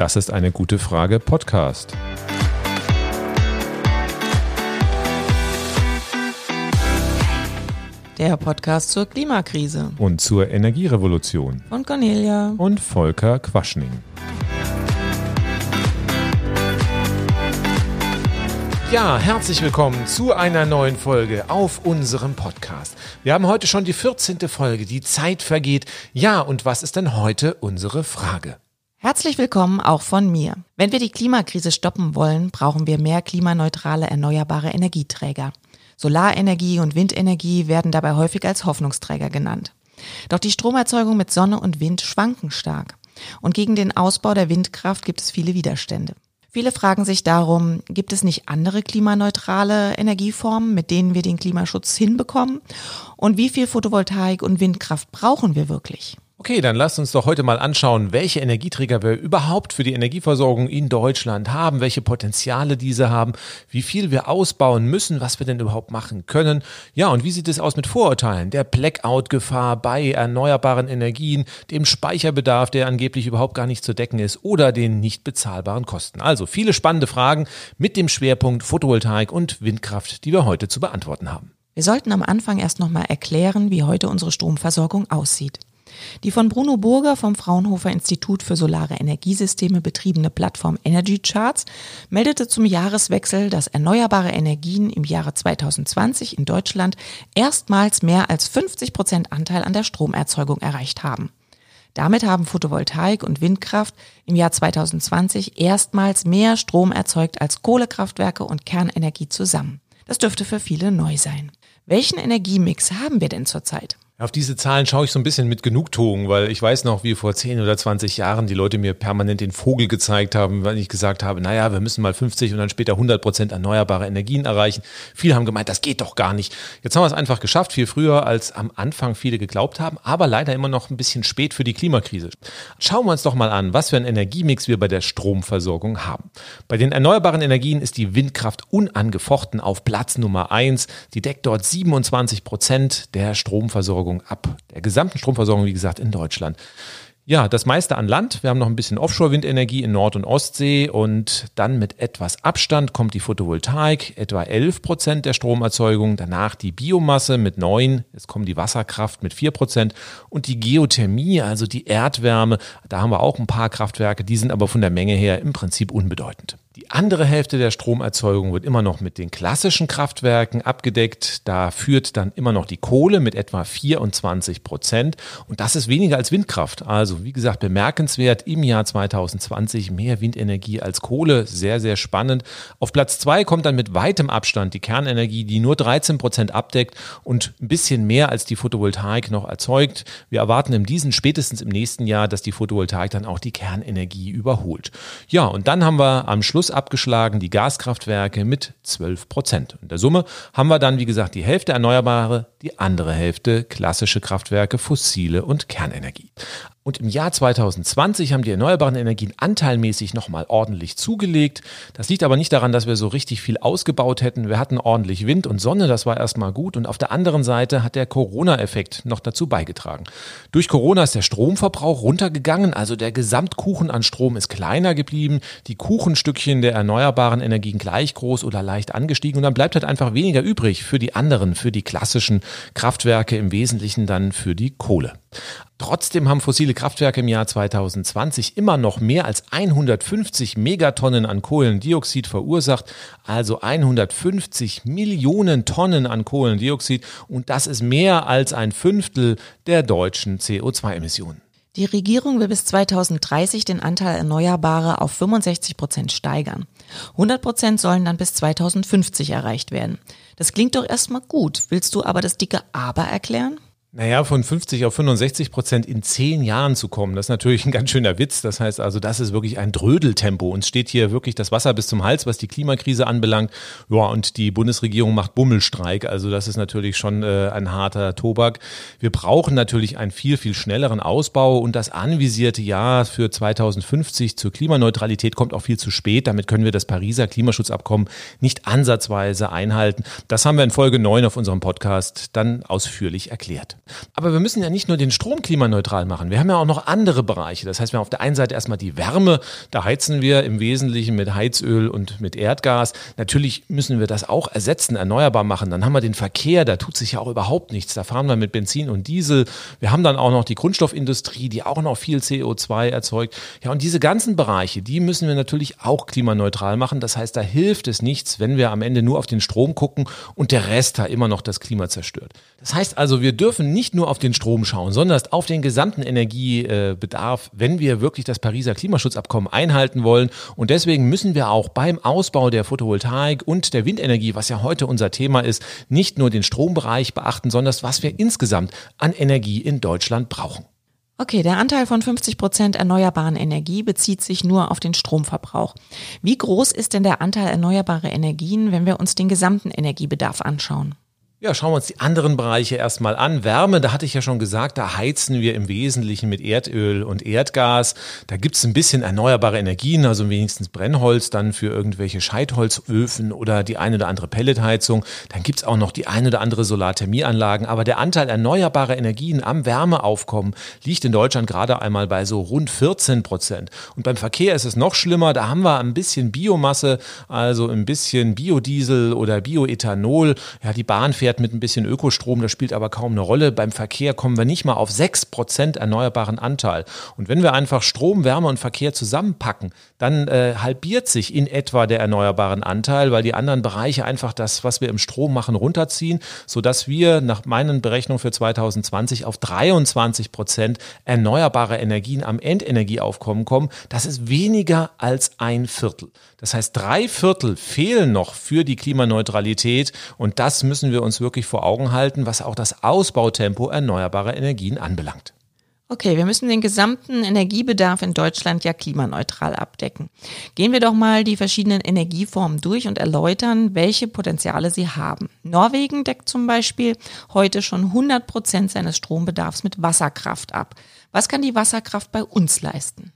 Das ist eine gute Frage Podcast. Der Podcast zur Klimakrise. Und zur Energierevolution. Von Cornelia. Und Volker Quaschning. Ja, herzlich willkommen zu einer neuen Folge auf unserem Podcast. Wir haben heute schon die 14. Folge, die Zeit vergeht. Ja, und was ist denn heute unsere Frage? Herzlich willkommen auch von mir. Wenn wir die Klimakrise stoppen wollen, brauchen wir mehr klimaneutrale erneuerbare Energieträger. Solarenergie und Windenergie werden dabei häufig als Hoffnungsträger genannt. Doch die Stromerzeugung mit Sonne und Wind schwanken stark. Und gegen den Ausbau der Windkraft gibt es viele Widerstände. Viele fragen sich darum, gibt es nicht andere klimaneutrale Energieformen, mit denen wir den Klimaschutz hinbekommen? Und wie viel Photovoltaik und Windkraft brauchen wir wirklich? Okay, dann lasst uns doch heute mal anschauen, welche Energieträger wir überhaupt für die Energieversorgung in Deutschland haben, welche Potenziale diese haben, wie viel wir ausbauen müssen, was wir denn überhaupt machen können. Ja, und wie sieht es aus mit Vorurteilen, der Blackout-Gefahr bei erneuerbaren Energien, dem Speicherbedarf, der angeblich überhaupt gar nicht zu decken ist, oder den nicht bezahlbaren Kosten. Also viele spannende Fragen mit dem Schwerpunkt Photovoltaik und Windkraft, die wir heute zu beantworten haben. Wir sollten am Anfang erst nochmal erklären, wie heute unsere Stromversorgung aussieht. Die von Bruno Burger vom Fraunhofer Institut für Solare Energiesysteme betriebene Plattform Energy Charts meldete zum Jahreswechsel, dass erneuerbare Energien im Jahre 2020 in Deutschland erstmals mehr als 50 Prozent Anteil an der Stromerzeugung erreicht haben. Damit haben Photovoltaik und Windkraft im Jahr 2020 erstmals mehr Strom erzeugt als Kohlekraftwerke und Kernenergie zusammen. Das dürfte für viele neu sein. Welchen Energiemix haben wir denn zurzeit? Auf diese Zahlen schaue ich so ein bisschen mit Genugtuung, weil ich weiß noch, wie vor 10 oder 20 Jahren die Leute mir permanent den Vogel gezeigt haben, weil ich gesagt habe, naja, wir müssen mal 50 und dann später 100 Prozent erneuerbare Energien erreichen. Viele haben gemeint, das geht doch gar nicht. Jetzt haben wir es einfach geschafft, viel früher als am Anfang viele geglaubt haben, aber leider immer noch ein bisschen spät für die Klimakrise. Schauen wir uns doch mal an, was für einen Energiemix wir bei der Stromversorgung haben. Bei den erneuerbaren Energien ist die Windkraft unangefochten auf Platz Nummer 1. Die deckt dort 27 Prozent der Stromversorgung Stromversorgung ab. Der gesamten Stromversorgung, wie gesagt, in Deutschland. Ja, das meiste an Land. Wir haben noch ein bisschen Offshore-Windenergie in Nord- und Ostsee und dann mit etwas Abstand kommt die Photovoltaik, etwa 11 Prozent der Stromerzeugung. Danach die Biomasse mit 9, es kommt die Wasserkraft mit 4 Prozent und die Geothermie, also die Erdwärme. Da haben wir auch ein paar Kraftwerke, die sind aber von der Menge her im Prinzip unbedeutend. Die andere Hälfte der Stromerzeugung wird immer noch mit den klassischen Kraftwerken abgedeckt. Da führt dann immer noch die Kohle mit etwa 24 Prozent. Und das ist weniger als Windkraft. Also wie gesagt, bemerkenswert im Jahr 2020 mehr Windenergie als Kohle. Sehr, sehr spannend. Auf Platz zwei kommt dann mit weitem Abstand die Kernenergie, die nur 13 Prozent abdeckt und ein bisschen mehr als die Photovoltaik noch erzeugt. Wir erwarten in diesem spätestens im nächsten Jahr, dass die Photovoltaik dann auch die Kernenergie überholt. Ja, und dann haben wir am Schluss abgeschlagen die Gaskraftwerke mit 12 Prozent. In der Summe haben wir dann, wie gesagt, die Hälfte Erneuerbare, die andere Hälfte klassische Kraftwerke, fossile und Kernenergie. Und im Jahr 2020 haben die erneuerbaren Energien anteilmäßig nochmal ordentlich zugelegt. Das liegt aber nicht daran, dass wir so richtig viel ausgebaut hätten. Wir hatten ordentlich Wind und Sonne, das war erstmal gut. Und auf der anderen Seite hat der Corona-Effekt noch dazu beigetragen. Durch Corona ist der Stromverbrauch runtergegangen, also der Gesamtkuchen an Strom ist kleiner geblieben, die Kuchenstückchen der erneuerbaren Energien gleich groß oder leicht angestiegen und dann bleibt halt einfach weniger übrig für die anderen, für die klassischen Kraftwerke, im Wesentlichen dann für die Kohle. Trotzdem haben fossile Kraftwerke im Jahr 2020 immer noch mehr als 150 Megatonnen an Kohlendioxid verursacht, also 150 Millionen Tonnen an Kohlendioxid und das ist mehr als ein Fünftel der deutschen CO2-Emissionen. Die Regierung will bis 2030 den Anteil Erneuerbare auf 65 Prozent steigern. 100 Prozent sollen dann bis 2050 erreicht werden. Das klingt doch erstmal gut. Willst du aber das dicke Aber erklären? Naja, von 50 auf 65 Prozent in zehn Jahren zu kommen, das ist natürlich ein ganz schöner Witz. Das heißt also, das ist wirklich ein Drödeltempo. Uns steht hier wirklich das Wasser bis zum Hals, was die Klimakrise anbelangt. Ja, und die Bundesregierung macht Bummelstreik. Also das ist natürlich schon äh, ein harter Tobak. Wir brauchen natürlich einen viel, viel schnelleren Ausbau und das anvisierte Jahr für 2050 zur Klimaneutralität kommt auch viel zu spät. Damit können wir das Pariser Klimaschutzabkommen nicht ansatzweise einhalten. Das haben wir in Folge 9 auf unserem Podcast dann ausführlich erklärt. Aber wir müssen ja nicht nur den Strom klimaneutral machen. Wir haben ja auch noch andere Bereiche. Das heißt, wir haben auf der einen Seite erstmal die Wärme. Da heizen wir im Wesentlichen mit Heizöl und mit Erdgas. Natürlich müssen wir das auch ersetzen, erneuerbar machen. Dann haben wir den Verkehr. Da tut sich ja auch überhaupt nichts. Da fahren wir mit Benzin und Diesel. Wir haben dann auch noch die Grundstoffindustrie, die auch noch viel CO2 erzeugt. Ja, und diese ganzen Bereiche, die müssen wir natürlich auch klimaneutral machen. Das heißt, da hilft es nichts, wenn wir am Ende nur auf den Strom gucken und der Rest da immer noch das Klima zerstört. Das heißt also, wir dürfen nicht nur auf den Strom schauen, sondern auf den gesamten Energiebedarf, wenn wir wirklich das Pariser Klimaschutzabkommen einhalten wollen. Und deswegen müssen wir auch beim Ausbau der Photovoltaik und der Windenergie, was ja heute unser Thema ist, nicht nur den Strombereich beachten, sondern was wir insgesamt an Energie in Deutschland brauchen. Okay, der Anteil von 50 Prozent erneuerbaren Energie bezieht sich nur auf den Stromverbrauch. Wie groß ist denn der Anteil erneuerbarer Energien, wenn wir uns den gesamten Energiebedarf anschauen? Ja, schauen wir uns die anderen Bereiche erstmal an. Wärme, da hatte ich ja schon gesagt, da heizen wir im Wesentlichen mit Erdöl und Erdgas. Da gibt's ein bisschen erneuerbare Energien, also wenigstens Brennholz dann für irgendwelche Scheitholzöfen oder die eine oder andere Pelletheizung. Dann gibt's auch noch die eine oder andere Solarthermieanlagen. Aber der Anteil erneuerbarer Energien am Wärmeaufkommen liegt in Deutschland gerade einmal bei so rund 14 Prozent. Und beim Verkehr ist es noch schlimmer. Da haben wir ein bisschen Biomasse, also ein bisschen Biodiesel oder Bioethanol. Ja, die Bahn fährt fährt mit ein bisschen Ökostrom, das spielt aber kaum eine Rolle. Beim Verkehr kommen wir nicht mal auf 6% erneuerbaren Anteil. Und wenn wir einfach Strom, Wärme und Verkehr zusammenpacken, dann äh, halbiert sich in etwa der erneuerbaren Anteil, weil die anderen Bereiche einfach das, was wir im Strom machen, runterziehen, sodass wir nach meinen Berechnungen für 2020 auf 23 Prozent erneuerbare Energien am Endenergieaufkommen kommen. Das ist weniger als ein Viertel. Das heißt, drei Viertel fehlen noch für die Klimaneutralität und das müssen wir uns wirklich vor Augen halten, was auch das Ausbautempo erneuerbarer Energien anbelangt. Okay, wir müssen den gesamten Energiebedarf in Deutschland ja klimaneutral abdecken. Gehen wir doch mal die verschiedenen Energieformen durch und erläutern, welche Potenziale sie haben. Norwegen deckt zum Beispiel heute schon 100 Prozent seines Strombedarfs mit Wasserkraft ab. Was kann die Wasserkraft bei uns leisten?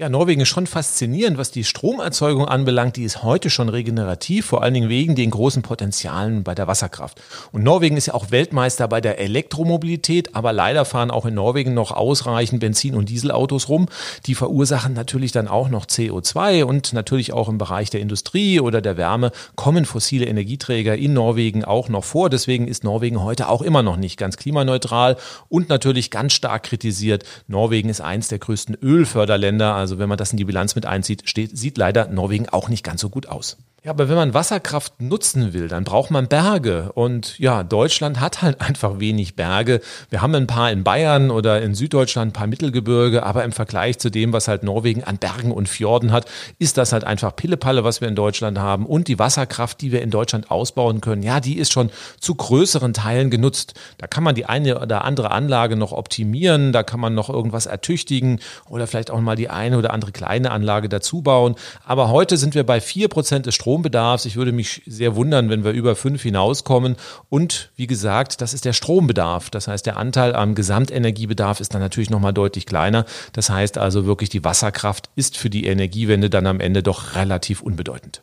Ja, Norwegen ist schon faszinierend, was die Stromerzeugung anbelangt. Die ist heute schon regenerativ, vor allen Dingen wegen den großen Potenzialen bei der Wasserkraft. Und Norwegen ist ja auch Weltmeister bei der Elektromobilität, aber leider fahren auch in Norwegen noch ausreichend Benzin- und Dieselautos rum. Die verursachen natürlich dann auch noch CO2 und natürlich auch im Bereich der Industrie oder der Wärme kommen fossile Energieträger in Norwegen auch noch vor. Deswegen ist Norwegen heute auch immer noch nicht ganz klimaneutral und natürlich ganz stark kritisiert. Norwegen ist eins der größten Ölförderländer. Also also wenn man das in die Bilanz mit einzieht, steht, sieht leider Norwegen auch nicht ganz so gut aus. Ja, aber wenn man Wasserkraft nutzen will, dann braucht man Berge. Und ja, Deutschland hat halt einfach wenig Berge. Wir haben ein paar in Bayern oder in Süddeutschland, ein paar Mittelgebirge, aber im Vergleich zu dem, was halt Norwegen an Bergen und Fjorden hat, ist das halt einfach Pillepalle, was wir in Deutschland haben. Und die Wasserkraft, die wir in Deutschland ausbauen können, ja, die ist schon zu größeren Teilen genutzt. Da kann man die eine oder andere Anlage noch optimieren, da kann man noch irgendwas ertüchtigen oder vielleicht auch mal die eine oder andere kleine Anlage dazu bauen. Aber heute sind wir bei vier Prozent des Strombedarfs. Ich würde mich sehr wundern, wenn wir über fünf hinauskommen. Und wie gesagt, das ist der Strombedarf. Das heißt, der Anteil am Gesamtenergiebedarf ist dann natürlich nochmal deutlich kleiner. Das heißt also wirklich, die Wasserkraft ist für die Energiewende dann am Ende doch relativ unbedeutend.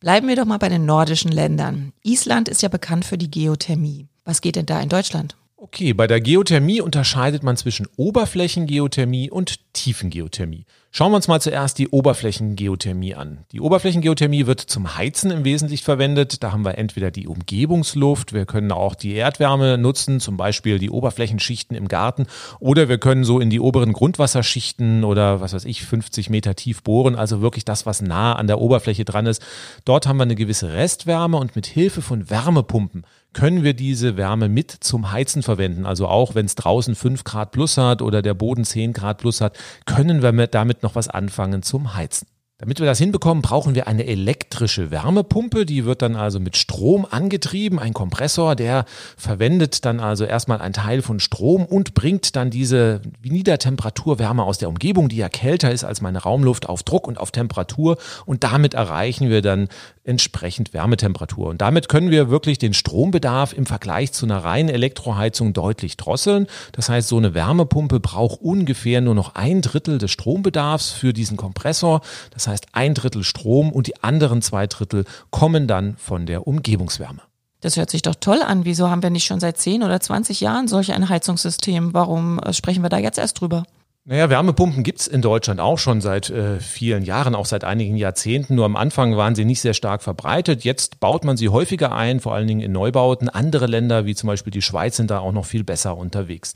Bleiben wir doch mal bei den nordischen Ländern. Island ist ja bekannt für die Geothermie. Was geht denn da in Deutschland? Okay, bei der Geothermie unterscheidet man zwischen Oberflächengeothermie und Tiefengeothermie. Schauen wir uns mal zuerst die Oberflächengeothermie an. Die Oberflächengeothermie wird zum Heizen im Wesentlichen verwendet. Da haben wir entweder die Umgebungsluft, wir können auch die Erdwärme nutzen, zum Beispiel die Oberflächenschichten im Garten, oder wir können so in die oberen Grundwasserschichten oder was weiß ich, 50 Meter tief bohren, also wirklich das, was nah an der Oberfläche dran ist. Dort haben wir eine gewisse Restwärme und mit Hilfe von Wärmepumpen können wir diese Wärme mit zum Heizen verwenden. Also auch wenn es draußen 5 Grad plus hat oder der Boden 10 Grad plus hat, können wir damit noch was anfangen zum Heizen. Damit wir das hinbekommen, brauchen wir eine elektrische Wärmepumpe. Die wird dann also mit Strom angetrieben. Ein Kompressor, der verwendet dann also erstmal einen Teil von Strom und bringt dann diese Niedertemperaturwärme aus der Umgebung, die ja kälter ist als meine Raumluft, auf Druck und auf Temperatur. Und damit erreichen wir dann entsprechend Wärmetemperatur. Und damit können wir wirklich den Strombedarf im Vergleich zu einer reinen Elektroheizung deutlich drosseln. Das heißt, so eine Wärmepumpe braucht ungefähr nur noch ein Drittel des Strombedarfs für diesen Kompressor. Das heißt, ein Drittel Strom und die anderen zwei Drittel kommen dann von der Umgebungswärme. Das hört sich doch toll an. Wieso haben wir nicht schon seit 10 oder 20 Jahren solch ein Heizungssystem? Warum äh, sprechen wir da jetzt erst drüber? Naja, Wärmepumpen gibt's in Deutschland auch schon seit äh, vielen Jahren, auch seit einigen Jahrzehnten. Nur am Anfang waren sie nicht sehr stark verbreitet. Jetzt baut man sie häufiger ein, vor allen Dingen in Neubauten. Andere Länder, wie zum Beispiel die Schweiz, sind da auch noch viel besser unterwegs.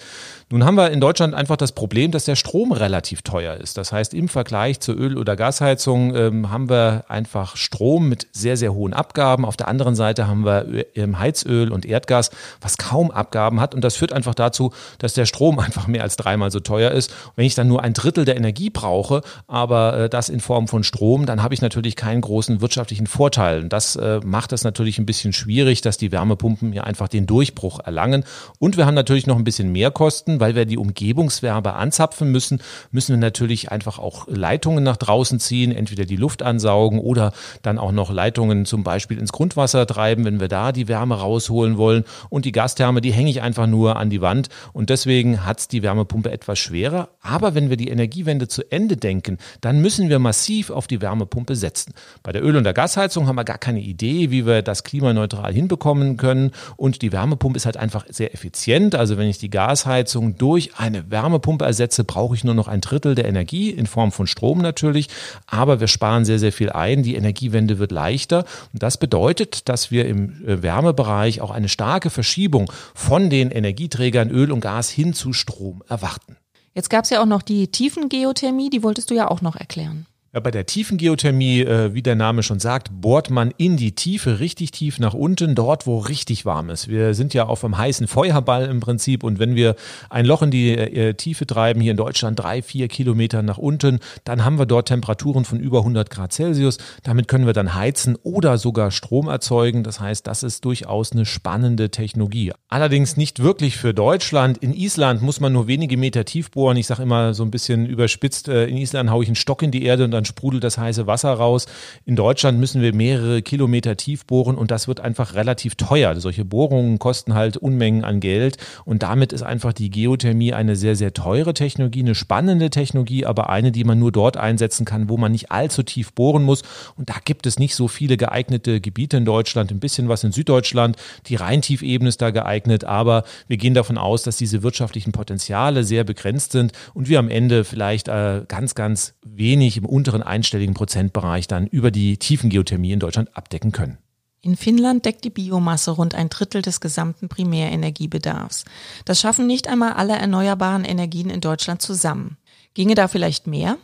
Nun haben wir in Deutschland einfach das Problem, dass der Strom relativ teuer ist. Das heißt, im Vergleich zur Öl- oder Gasheizung ähm, haben wir einfach Strom mit sehr, sehr hohen Abgaben. Auf der anderen Seite haben wir ähm, Heizöl und Erdgas, was kaum Abgaben hat. Und das führt einfach dazu, dass der Strom einfach mehr als dreimal so teuer ist. Wenn ich dann nur ein Drittel der Energie brauche, aber äh, das in Form von Strom, dann habe ich natürlich keinen großen wirtschaftlichen Vorteil. Und das äh, macht es natürlich ein bisschen schwierig, dass die Wärmepumpen hier einfach den Durchbruch erlangen. Und wir haben natürlich noch ein bisschen mehr Kosten, weil wir die Umgebungswärme anzapfen müssen, müssen wir natürlich einfach auch Leitungen nach draußen ziehen, entweder die Luft ansaugen oder dann auch noch Leitungen zum Beispiel ins Grundwasser treiben, wenn wir da die Wärme rausholen wollen. Und die Gastherme, die hänge ich einfach nur an die Wand. Und deswegen hat es die Wärmepumpe etwas schwerer. Aber wenn wir die Energiewende zu Ende denken, dann müssen wir massiv auf die Wärmepumpe setzen. Bei der Öl- und der Gasheizung haben wir gar keine Idee, wie wir das klimaneutral hinbekommen können. Und die Wärmepumpe ist halt einfach sehr effizient. Also wenn ich die Gasheizung durch eine Wärmepumpe ersetze, brauche ich nur noch ein Drittel der Energie in Form von Strom natürlich. Aber wir sparen sehr, sehr viel ein. Die Energiewende wird leichter. Und das bedeutet, dass wir im äh, Wärmebereich auch eine starke Verschiebung von den Energieträgern Öl und Gas hin zu Strom erwarten. Jetzt gab es ja auch noch die Tiefengeothermie, die wolltest du ja auch noch erklären. Ja, bei der Tiefengeothermie, äh, wie der Name schon sagt, bohrt man in die Tiefe, richtig tief nach unten, dort, wo richtig warm ist. Wir sind ja auf einem heißen Feuerball im Prinzip und wenn wir ein Loch in die äh, Tiefe treiben, hier in Deutschland drei, vier Kilometer nach unten, dann haben wir dort Temperaturen von über 100 Grad Celsius. Damit können wir dann heizen oder sogar Strom erzeugen. Das heißt, das ist durchaus eine spannende Technologie. Allerdings nicht wirklich für Deutschland. In Island muss man nur wenige Meter tief bohren. Ich sage immer so ein bisschen überspitzt, äh, in Island haue ich einen Stock in die Erde und dann sprudelt das heiße Wasser raus. In Deutschland müssen wir mehrere Kilometer tief bohren und das wird einfach relativ teuer. Solche Bohrungen kosten halt Unmengen an Geld und damit ist einfach die Geothermie eine sehr, sehr teure Technologie, eine spannende Technologie, aber eine, die man nur dort einsetzen kann, wo man nicht allzu tief bohren muss. Und da gibt es nicht so viele geeignete Gebiete in Deutschland, ein bisschen was in Süddeutschland. Die Rheintiefebene ist da geeignet, aber wir gehen davon aus, dass diese wirtschaftlichen Potenziale sehr begrenzt sind und wir am Ende vielleicht äh, ganz, ganz wenig im Unter unteren einstelligen Prozentbereich dann über die Tiefengeothermie in Deutschland abdecken können. In Finnland deckt die Biomasse rund ein Drittel des gesamten Primärenergiebedarfs. Das schaffen nicht einmal alle erneuerbaren Energien in Deutschland zusammen. Ginge da vielleicht mehr?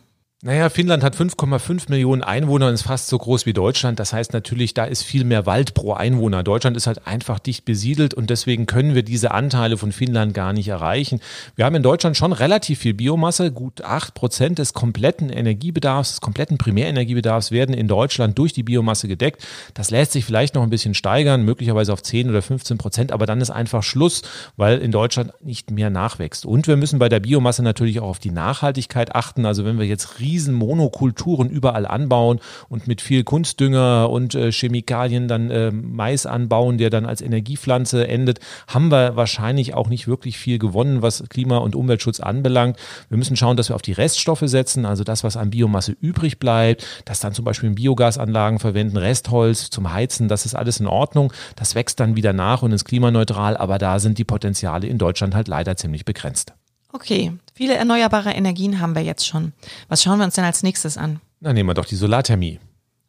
Naja, Finnland hat 5,5 Millionen Einwohner und ist fast so groß wie Deutschland. Das heißt natürlich, da ist viel mehr Wald pro Einwohner. Deutschland ist halt einfach dicht besiedelt und deswegen können wir diese Anteile von Finnland gar nicht erreichen. Wir haben in Deutschland schon relativ viel Biomasse. Gut acht Prozent des kompletten Energiebedarfs, des kompletten Primärenergiebedarfs werden in Deutschland durch die Biomasse gedeckt. Das lässt sich vielleicht noch ein bisschen steigern, möglicherweise auf 10 oder 15 Prozent, aber dann ist einfach Schluss, weil in Deutschland nicht mehr nachwächst. Und wir müssen bei der Biomasse natürlich auch auf die Nachhaltigkeit achten. Also wenn wir jetzt riesen Monokulturen überall anbauen und mit viel Kunstdünger und äh, Chemikalien dann äh, Mais anbauen, der dann als Energiepflanze endet, haben wir wahrscheinlich auch nicht wirklich viel gewonnen, was Klima- und Umweltschutz anbelangt. Wir müssen schauen, dass wir auf die Reststoffe setzen, also das, was an Biomasse übrig bleibt, das dann zum Beispiel in Biogasanlagen verwenden, Restholz zum Heizen, das ist alles in Ordnung. Das wächst dann wieder nach und ist klimaneutral, aber da sind die Potenziale in Deutschland halt leider ziemlich begrenzt. Okay, viele erneuerbare Energien haben wir jetzt schon. Was schauen wir uns denn als nächstes an? Na, nehmen wir doch die Solarthermie.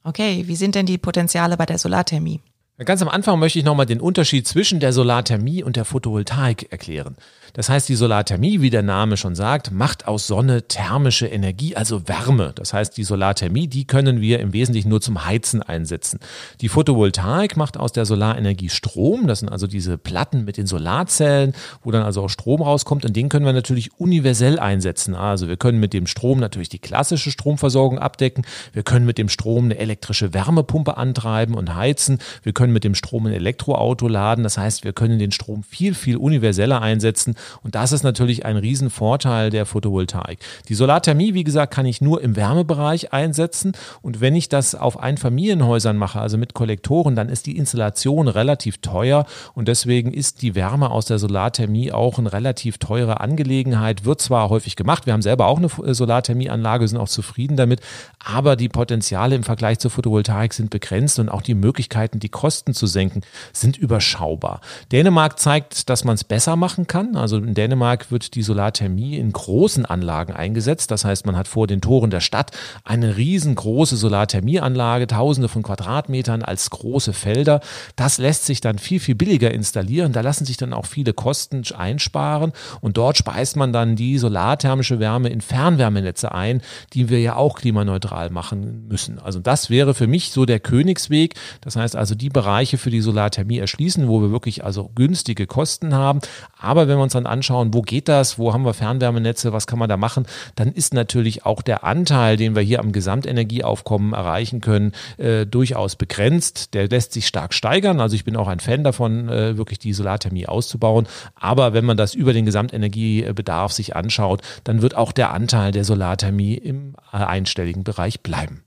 Okay, wie sind denn die Potenziale bei der Solarthermie? Ganz am Anfang möchte ich nochmal den Unterschied zwischen der Solarthermie und der Photovoltaik erklären. Das heißt, die Solarthermie, wie der Name schon sagt, macht aus Sonne thermische Energie, also Wärme. Das heißt, die Solarthermie, die können wir im Wesentlichen nur zum Heizen einsetzen. Die Photovoltaik macht aus der Solarenergie Strom. Das sind also diese Platten mit den Solarzellen, wo dann also auch Strom rauskommt. Und den können wir natürlich universell einsetzen. Also wir können mit dem Strom natürlich die klassische Stromversorgung abdecken. Wir können mit dem Strom eine elektrische Wärmepumpe antreiben und heizen. Wir können mit dem Strom ein Elektroauto laden. Das heißt, wir können den Strom viel, viel universeller einsetzen und das ist natürlich ein Riesenvorteil der Photovoltaik. Die Solarthermie, wie gesagt, kann ich nur im Wärmebereich einsetzen. Und wenn ich das auf Einfamilienhäusern mache, also mit Kollektoren, dann ist die Installation relativ teuer. Und deswegen ist die Wärme aus der Solarthermie auch eine relativ teure Angelegenheit. Wird zwar häufig gemacht, wir haben selber auch eine Solarthermieanlage, sind auch zufrieden damit, aber die Potenziale im Vergleich zur Photovoltaik sind begrenzt und auch die Möglichkeiten, die Kosten Kosten zu senken, sind überschaubar. Dänemark zeigt, dass man es besser machen kann. Also in Dänemark wird die Solarthermie in großen Anlagen eingesetzt. Das heißt, man hat vor den Toren der Stadt eine riesengroße Solarthermieanlage, tausende von Quadratmetern als große Felder. Das lässt sich dann viel, viel billiger installieren. Da lassen sich dann auch viele Kosten einsparen und dort speist man dann die solarthermische Wärme in Fernwärmenetze ein, die wir ja auch klimaneutral machen müssen. Also das wäre für mich so der Königsweg. Das heißt also die Bereiche für die Solarthermie erschließen, wo wir wirklich also günstige Kosten haben. Aber wenn wir uns dann anschauen, wo geht das, wo haben wir Fernwärmenetze, was kann man da machen, dann ist natürlich auch der Anteil, den wir hier am Gesamtenergieaufkommen erreichen können, äh, durchaus begrenzt. Der lässt sich stark steigern. Also ich bin auch ein Fan davon, äh, wirklich die Solarthermie auszubauen. Aber wenn man das über den Gesamtenergiebedarf sich anschaut, dann wird auch der Anteil der Solarthermie im äh, einstelligen Bereich bleiben.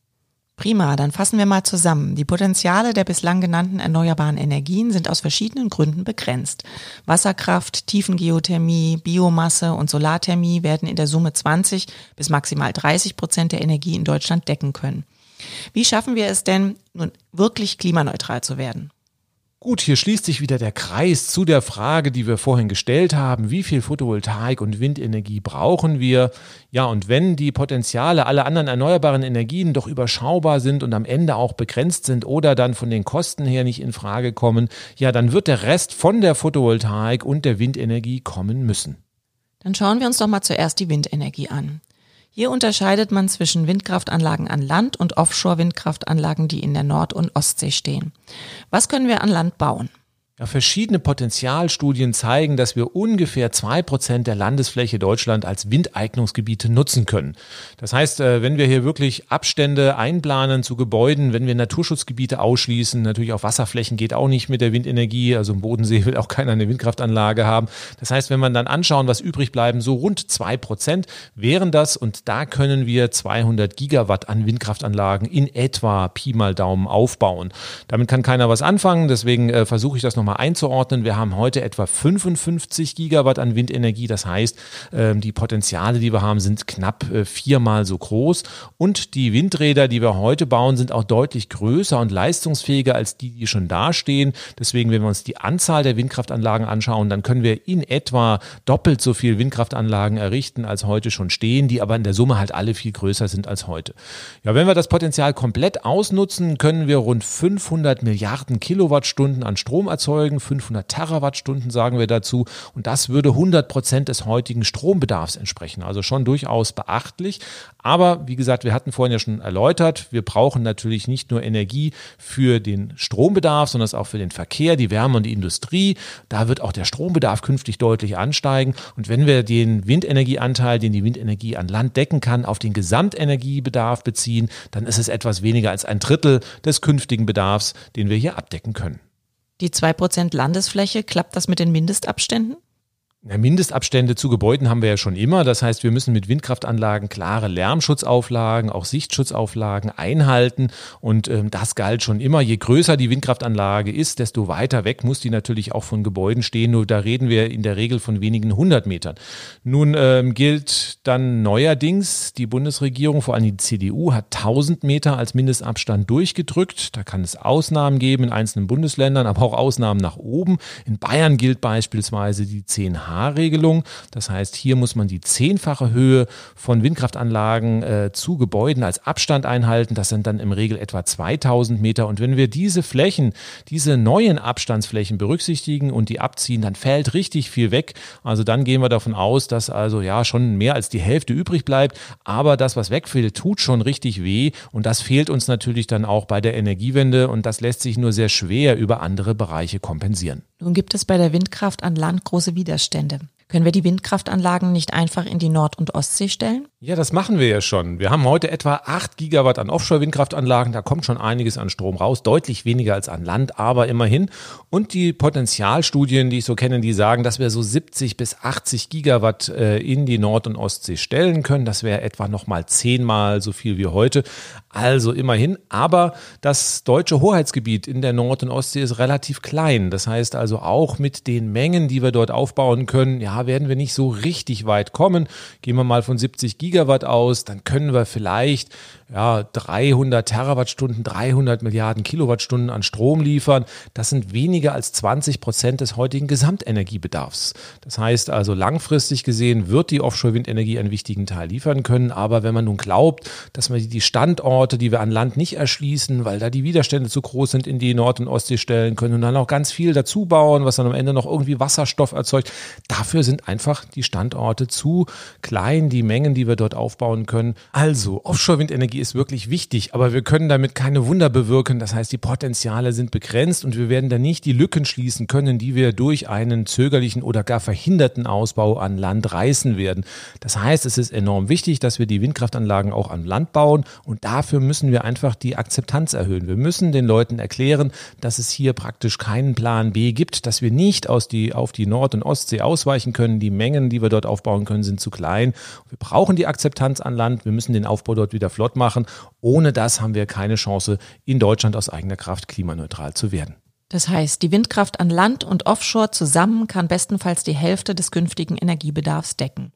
Prima, dann fassen wir mal zusammen. Die Potenziale der bislang genannten erneuerbaren Energien sind aus verschiedenen Gründen begrenzt. Wasserkraft, Tiefengeothermie, Biomasse und Solarthermie werden in der Summe 20 bis maximal 30 Prozent der Energie in Deutschland decken können. Wie schaffen wir es denn, nun wirklich klimaneutral zu werden? Gut, hier schließt sich wieder der Kreis zu der Frage, die wir vorhin gestellt haben. Wie viel Photovoltaik und Windenergie brauchen wir? Ja, und wenn die Potenziale aller anderen erneuerbaren Energien doch überschaubar sind und am Ende auch begrenzt sind oder dann von den Kosten her nicht in Frage kommen, ja, dann wird der Rest von der Photovoltaik und der Windenergie kommen müssen. Dann schauen wir uns doch mal zuerst die Windenergie an. Hier unterscheidet man zwischen Windkraftanlagen an Land und Offshore-Windkraftanlagen, die in der Nord- und Ostsee stehen. Was können wir an Land bauen? Ja, verschiedene Potenzialstudien zeigen, dass wir ungefähr zwei Prozent der Landesfläche Deutschland als Windeignungsgebiete nutzen können. Das heißt, äh, wenn wir hier wirklich Abstände einplanen zu Gebäuden, wenn wir Naturschutzgebiete ausschließen, natürlich auf Wasserflächen geht auch nicht mit der Windenergie, also im Bodensee will auch keiner eine Windkraftanlage haben. Das heißt, wenn man dann anschauen, was übrig bleiben, so rund zwei Prozent wären das und da können wir 200 Gigawatt an Windkraftanlagen in etwa Pi mal Daumen aufbauen. Damit kann keiner was anfangen, deswegen äh, versuche ich das nochmal mal einzuordnen. Wir haben heute etwa 55 Gigawatt an Windenergie. Das heißt, ähm, die Potenziale, die wir haben, sind knapp äh, viermal so groß. Und die Windräder, die wir heute bauen, sind auch deutlich größer und leistungsfähiger als die, die schon dastehen. Deswegen, wenn wir uns die Anzahl der Windkraftanlagen anschauen, dann können wir in etwa doppelt so viel Windkraftanlagen errichten, als heute schon stehen, die aber in der Summe halt alle viel größer sind als heute. Ja, wenn wir das Potenzial komplett ausnutzen, können wir rund 500 Milliarden Kilowattstunden an Strom erzeugen erzeugen, 500 Terawattstunden sagen wir dazu. Und das würde 100 Prozent des heutigen Strombedarfs entsprechen. Also schon durchaus beachtlich. Aber wie gesagt, wir hatten vorhin ja schon erläutert, wir brauchen natürlich nicht nur Energie für den Strombedarf, sondern auch für den Verkehr, die Wärme und die Industrie. Da wird auch der Strombedarf künftig deutlich ansteigen. Und wenn wir den Windenergieanteil, den die Windenergie an Land decken kann, auf den Gesamtenergiebedarf beziehen, dann ist es etwas weniger als ein Drittel des künftigen Bedarfs, den wir hier abdecken können. Die 2% Landesfläche, klappt das mit den Mindestabständen? Ja, Mindestabstände zu Gebäuden haben wir ja schon immer. Das heißt, wir müssen mit Windkraftanlagen klare Lärmschutzauflagen, auch Sichtschutzauflagen einhalten. Und ähm, das galt schon immer. Je größer die Windkraftanlage ist, desto weiter weg muss die natürlich auch von Gebäuden stehen. Nur da reden wir in der Regel von wenigen hundert Metern. Nun ähm, gilt dann neuerdings, die Bundesregierung, vor allem die CDU, hat 1000 Meter als Mindestabstand durchgedrückt. Da kann es Ausnahmen geben in einzelnen Bundesländern, aber auch Ausnahmen nach oben. In Bayern gilt beispielsweise die 10 regelung Das heißt, hier muss man die zehnfache Höhe von Windkraftanlagen äh, zu Gebäuden als Abstand einhalten. Das sind dann im Regel etwa 2000 Meter. Und wenn wir diese Flächen, diese neuen Abstandsflächen berücksichtigen und die abziehen, dann fällt richtig viel weg. Also dann gehen wir davon aus, dass also ja schon mehr als die Hälfte übrig bleibt. Aber das, was wegfällt, tut schon richtig weh. Und das fehlt uns natürlich dann auch bei der Energiewende. Und das lässt sich nur sehr schwer über andere Bereiche kompensieren. Nun gibt es bei der Windkraft an Land große Widerstände. Können wir die Windkraftanlagen nicht einfach in die Nord- und Ostsee stellen? Ja, das machen wir ja schon. Wir haben heute etwa 8 Gigawatt an Offshore-Windkraftanlagen. Da kommt schon einiges an Strom raus. Deutlich weniger als an Land, aber immerhin. Und die Potenzialstudien, die ich so kenne, die sagen, dass wir so 70 bis 80 Gigawatt äh, in die Nord- und Ostsee stellen können. Das wäre etwa nochmal zehnmal so viel wie heute. Also immerhin. Aber das deutsche Hoheitsgebiet in der Nord- und Ostsee ist relativ klein. Das heißt also auch mit den Mengen, die wir dort aufbauen können, ja, werden wir nicht so richtig weit kommen. Gehen wir mal von 70 Gigawatt Gigawatt aus, dann können wir vielleicht ja, 300 Terawattstunden, 300 Milliarden Kilowattstunden an Strom liefern. Das sind weniger als 20 Prozent des heutigen Gesamtenergiebedarfs. Das heißt also langfristig gesehen wird die Offshore-Windenergie einen wichtigen Teil liefern können. Aber wenn man nun glaubt, dass man die Standorte, die wir an Land nicht erschließen, weil da die Widerstände zu groß sind, in die Nord- und Ostsee stellen können und dann auch ganz viel dazu bauen, was dann am Ende noch irgendwie Wasserstoff erzeugt, dafür sind einfach die Standorte zu klein, die Mengen, die wir dort aufbauen können. Also Offshore-Windenergie ist wirklich wichtig, aber wir können damit keine Wunder bewirken. Das heißt, die Potenziale sind begrenzt und wir werden da nicht die Lücken schließen können, die wir durch einen zögerlichen oder gar verhinderten Ausbau an Land reißen werden. Das heißt, es ist enorm wichtig, dass wir die Windkraftanlagen auch an Land bauen und dafür müssen wir einfach die Akzeptanz erhöhen. Wir müssen den Leuten erklären, dass es hier praktisch keinen Plan B gibt, dass wir nicht aus die, auf die Nord- und Ostsee ausweichen können. Die Mengen, die wir dort aufbauen können, sind zu klein. Wir brauchen die Akzeptanz an Land. Wir müssen den Aufbau dort wieder flott machen. Ohne das haben wir keine Chance, in Deutschland aus eigener Kraft klimaneutral zu werden. Das heißt, die Windkraft an Land und Offshore zusammen kann bestenfalls die Hälfte des künftigen Energiebedarfs decken.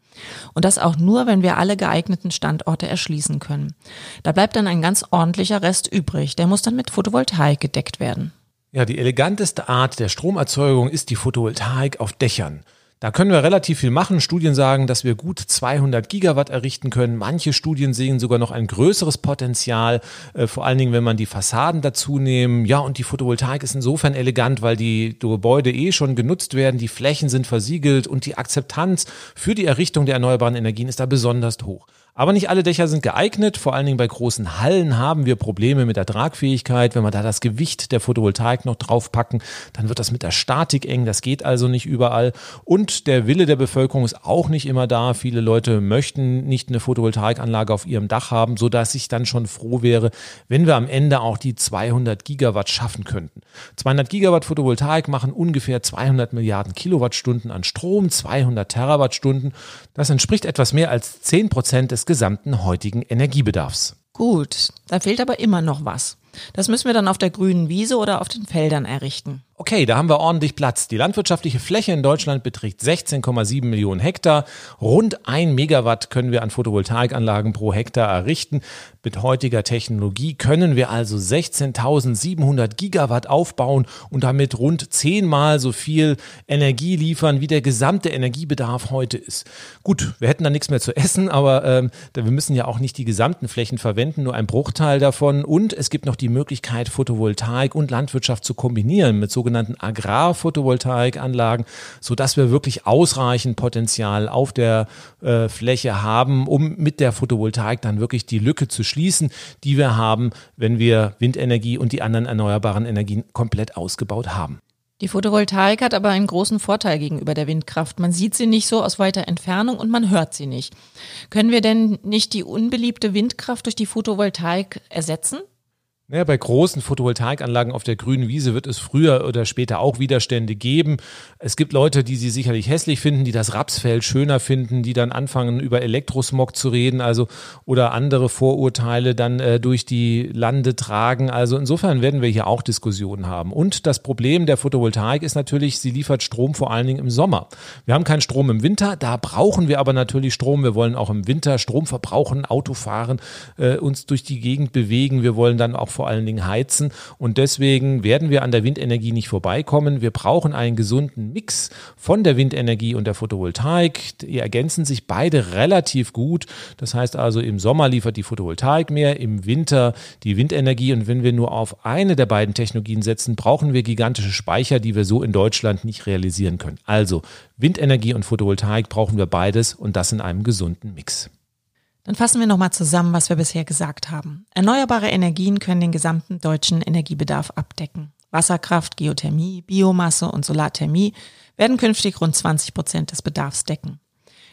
Und das auch nur, wenn wir alle geeigneten Standorte erschließen können. Da bleibt dann ein ganz ordentlicher Rest übrig. Der muss dann mit Photovoltaik gedeckt werden. Ja, die eleganteste Art der Stromerzeugung ist die Photovoltaik auf Dächern. Da können wir relativ viel machen. Studien sagen, dass wir gut 200 Gigawatt errichten können. Manche Studien sehen sogar noch ein größeres Potenzial, äh, vor allen Dingen, wenn man die Fassaden dazu nehmen. Ja, und die Photovoltaik ist insofern elegant, weil die Gebäude eh schon genutzt werden, die Flächen sind versiegelt und die Akzeptanz für die Errichtung der erneuerbaren Energien ist da besonders hoch. Aber nicht alle Dächer sind geeignet. Vor allen Dingen bei großen Hallen haben wir Probleme mit der Tragfähigkeit. Wenn wir da das Gewicht der Photovoltaik noch draufpacken, dann wird das mit der Statik eng. Das geht also nicht überall. Und der Wille der Bevölkerung ist auch nicht immer da. Viele Leute möchten nicht eine Photovoltaikanlage auf ihrem Dach haben, so dass ich dann schon froh wäre, wenn wir am Ende auch die 200 Gigawatt schaffen könnten. 200 Gigawatt Photovoltaik machen ungefähr 200 Milliarden Kilowattstunden an Strom, 200 Terawattstunden. Das entspricht etwas mehr als 10 Prozent des gesamten heutigen Energiebedarfs. Gut, da fehlt aber immer noch was. Das müssen wir dann auf der grünen Wiese oder auf den Feldern errichten. Okay, da haben wir ordentlich Platz. Die landwirtschaftliche Fläche in Deutschland beträgt 16,7 Millionen Hektar. Rund ein Megawatt können wir an Photovoltaikanlagen pro Hektar errichten. Mit heutiger Technologie können wir also 16.700 Gigawatt aufbauen und damit rund zehnmal so viel Energie liefern, wie der gesamte Energiebedarf heute ist. Gut, wir hätten da nichts mehr zu essen, aber ähm, wir müssen ja auch nicht die gesamten Flächen verwenden, nur ein Bruchteil davon. Und es gibt noch die Möglichkeit, Photovoltaik und Landwirtschaft zu kombinieren mit so sogenannten Agrarphotovoltaikanlagen, sodass wir wirklich ausreichend Potenzial auf der äh, Fläche haben, um mit der Photovoltaik dann wirklich die Lücke zu schließen, die wir haben, wenn wir Windenergie und die anderen erneuerbaren Energien komplett ausgebaut haben. Die Photovoltaik hat aber einen großen Vorteil gegenüber der Windkraft. Man sieht sie nicht so aus weiter Entfernung und man hört sie nicht. Können wir denn nicht die unbeliebte Windkraft durch die Photovoltaik ersetzen? Naja, bei großen Photovoltaikanlagen auf der grünen Wiese wird es früher oder später auch Widerstände geben. Es gibt Leute, die sie sicherlich hässlich finden, die das Rapsfeld schöner finden, die dann anfangen, über Elektrosmog zu reden, also oder andere Vorurteile dann äh, durch die Lande tragen. Also insofern werden wir hier auch Diskussionen haben. Und das Problem der Photovoltaik ist natürlich, sie liefert Strom vor allen Dingen im Sommer. Wir haben keinen Strom im Winter, da brauchen wir aber natürlich Strom. Wir wollen auch im Winter Strom verbrauchen, Auto fahren, äh, uns durch die Gegend bewegen. Wir wollen dann auch vor allen Dingen heizen. Und deswegen werden wir an der Windenergie nicht vorbeikommen. Wir brauchen einen gesunden Mix von der Windenergie und der Photovoltaik. Die ergänzen sich beide relativ gut. Das heißt also, im Sommer liefert die Photovoltaik mehr, im Winter die Windenergie. Und wenn wir nur auf eine der beiden Technologien setzen, brauchen wir gigantische Speicher, die wir so in Deutschland nicht realisieren können. Also Windenergie und Photovoltaik brauchen wir beides und das in einem gesunden Mix. Dann fassen wir nochmal zusammen, was wir bisher gesagt haben. Erneuerbare Energien können den gesamten deutschen Energiebedarf abdecken. Wasserkraft, Geothermie, Biomasse und Solarthermie werden künftig rund 20 Prozent des Bedarfs decken.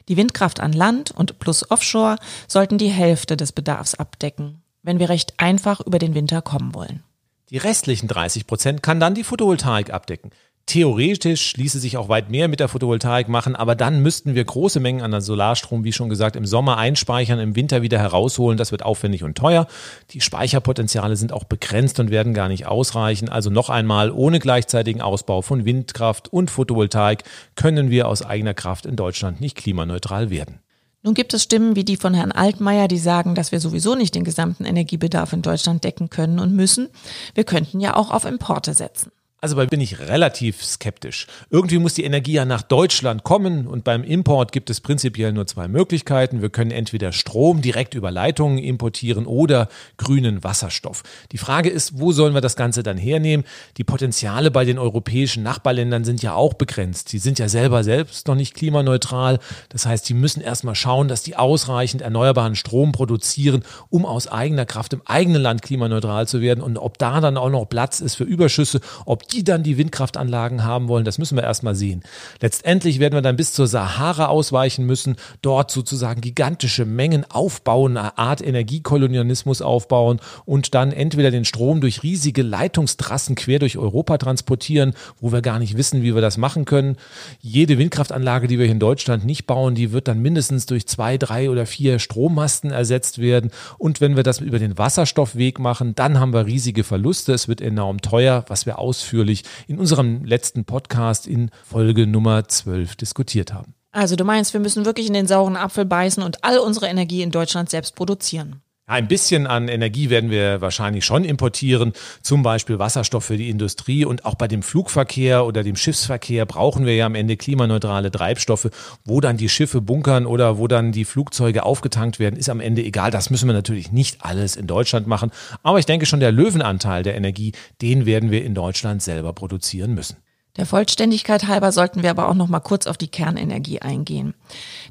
Die Windkraft an Land und plus Offshore sollten die Hälfte des Bedarfs abdecken, wenn wir recht einfach über den Winter kommen wollen. Die restlichen 30 Prozent kann dann die Photovoltaik abdecken. Theoretisch ließe sich auch weit mehr mit der Photovoltaik machen, aber dann müssten wir große Mengen an Solarstrom, wie schon gesagt, im Sommer einspeichern, im Winter wieder herausholen. Das wird aufwendig und teuer. Die Speicherpotenziale sind auch begrenzt und werden gar nicht ausreichen. Also noch einmal, ohne gleichzeitigen Ausbau von Windkraft und Photovoltaik können wir aus eigener Kraft in Deutschland nicht klimaneutral werden. Nun gibt es Stimmen wie die von Herrn Altmaier, die sagen, dass wir sowieso nicht den gesamten Energiebedarf in Deutschland decken können und müssen. Wir könnten ja auch auf Importe setzen. Also da bin ich relativ skeptisch. Irgendwie muss die Energie ja nach Deutschland kommen und beim Import gibt es prinzipiell nur zwei Möglichkeiten. Wir können entweder Strom direkt über Leitungen importieren oder grünen Wasserstoff. Die Frage ist, wo sollen wir das Ganze dann hernehmen? Die Potenziale bei den europäischen Nachbarländern sind ja auch begrenzt. Sie sind ja selber selbst noch nicht klimaneutral. Das heißt, die müssen erstmal schauen, dass die ausreichend erneuerbaren Strom produzieren, um aus eigener Kraft im eigenen Land klimaneutral zu werden und ob da dann auch noch Platz ist für Überschüsse, ob die dann die Windkraftanlagen haben wollen, das müssen wir erstmal sehen. Letztendlich werden wir dann bis zur Sahara ausweichen müssen, dort sozusagen gigantische Mengen aufbauen, eine Art Energiekolonialismus aufbauen und dann entweder den Strom durch riesige Leitungstrassen quer durch Europa transportieren, wo wir gar nicht wissen, wie wir das machen können. Jede Windkraftanlage, die wir hier in Deutschland nicht bauen, die wird dann mindestens durch zwei, drei oder vier Strommasten ersetzt werden. Und wenn wir das über den Wasserstoffweg machen, dann haben wir riesige Verluste. Es wird enorm teuer, was wir ausführen ausführlich in unserem letzten Podcast in Folge Nummer 12 diskutiert haben. Also du meinst, wir müssen wirklich in den sauren Apfel beißen und all unsere Energie in Deutschland selbst produzieren? Ein bisschen an Energie werden wir wahrscheinlich schon importieren, zum Beispiel Wasserstoff für die Industrie und auch bei dem Flugverkehr oder dem Schiffsverkehr brauchen wir ja am Ende klimaneutrale Treibstoffe. Wo dann die Schiffe bunkern oder wo dann die Flugzeuge aufgetankt werden, ist am Ende egal. Das müssen wir natürlich nicht alles in Deutschland machen. Aber ich denke schon, der Löwenanteil der Energie, den werden wir in Deutschland selber produzieren müssen. Der Vollständigkeit halber sollten wir aber auch noch mal kurz auf die Kernenergie eingehen.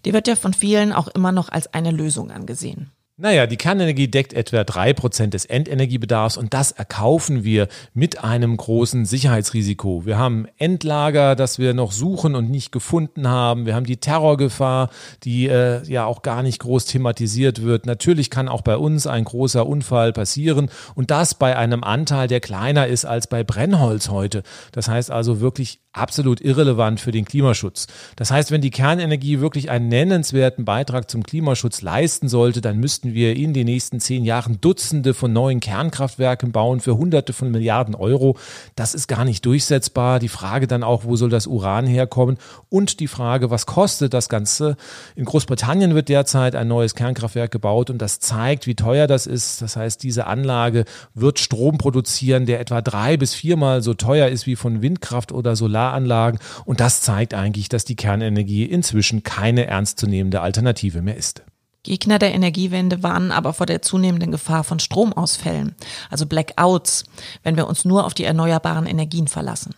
Die wird ja von vielen auch immer noch als eine Lösung angesehen. Naja, die Kernenergie deckt etwa drei Prozent des Endenergiebedarfs und das erkaufen wir mit einem großen Sicherheitsrisiko. Wir haben Endlager, das wir noch suchen und nicht gefunden haben. Wir haben die Terrorgefahr, die äh, ja auch gar nicht groß thematisiert wird. Natürlich kann auch bei uns ein großer Unfall passieren und das bei einem Anteil, der kleiner ist als bei Brennholz heute. Das heißt also wirklich absolut irrelevant für den Klimaschutz. Das heißt, wenn die Kernenergie wirklich einen nennenswerten Beitrag zum Klimaschutz leisten sollte, dann müssten wir in den nächsten zehn Jahren Dutzende von neuen Kernkraftwerken bauen für Hunderte von Milliarden Euro. Das ist gar nicht durchsetzbar. Die Frage dann auch, wo soll das Uran herkommen? Und die Frage, was kostet das Ganze? In Großbritannien wird derzeit ein neues Kernkraftwerk gebaut und das zeigt, wie teuer das ist. Das heißt, diese Anlage wird Strom produzieren, der etwa drei bis viermal so teuer ist wie von Windkraft oder Solar Solaranlagen. Und das zeigt eigentlich, dass die Kernenergie inzwischen keine ernstzunehmende Alternative mehr ist. Gegner der Energiewende warnen aber vor der zunehmenden Gefahr von Stromausfällen, also Blackouts, wenn wir uns nur auf die erneuerbaren Energien verlassen.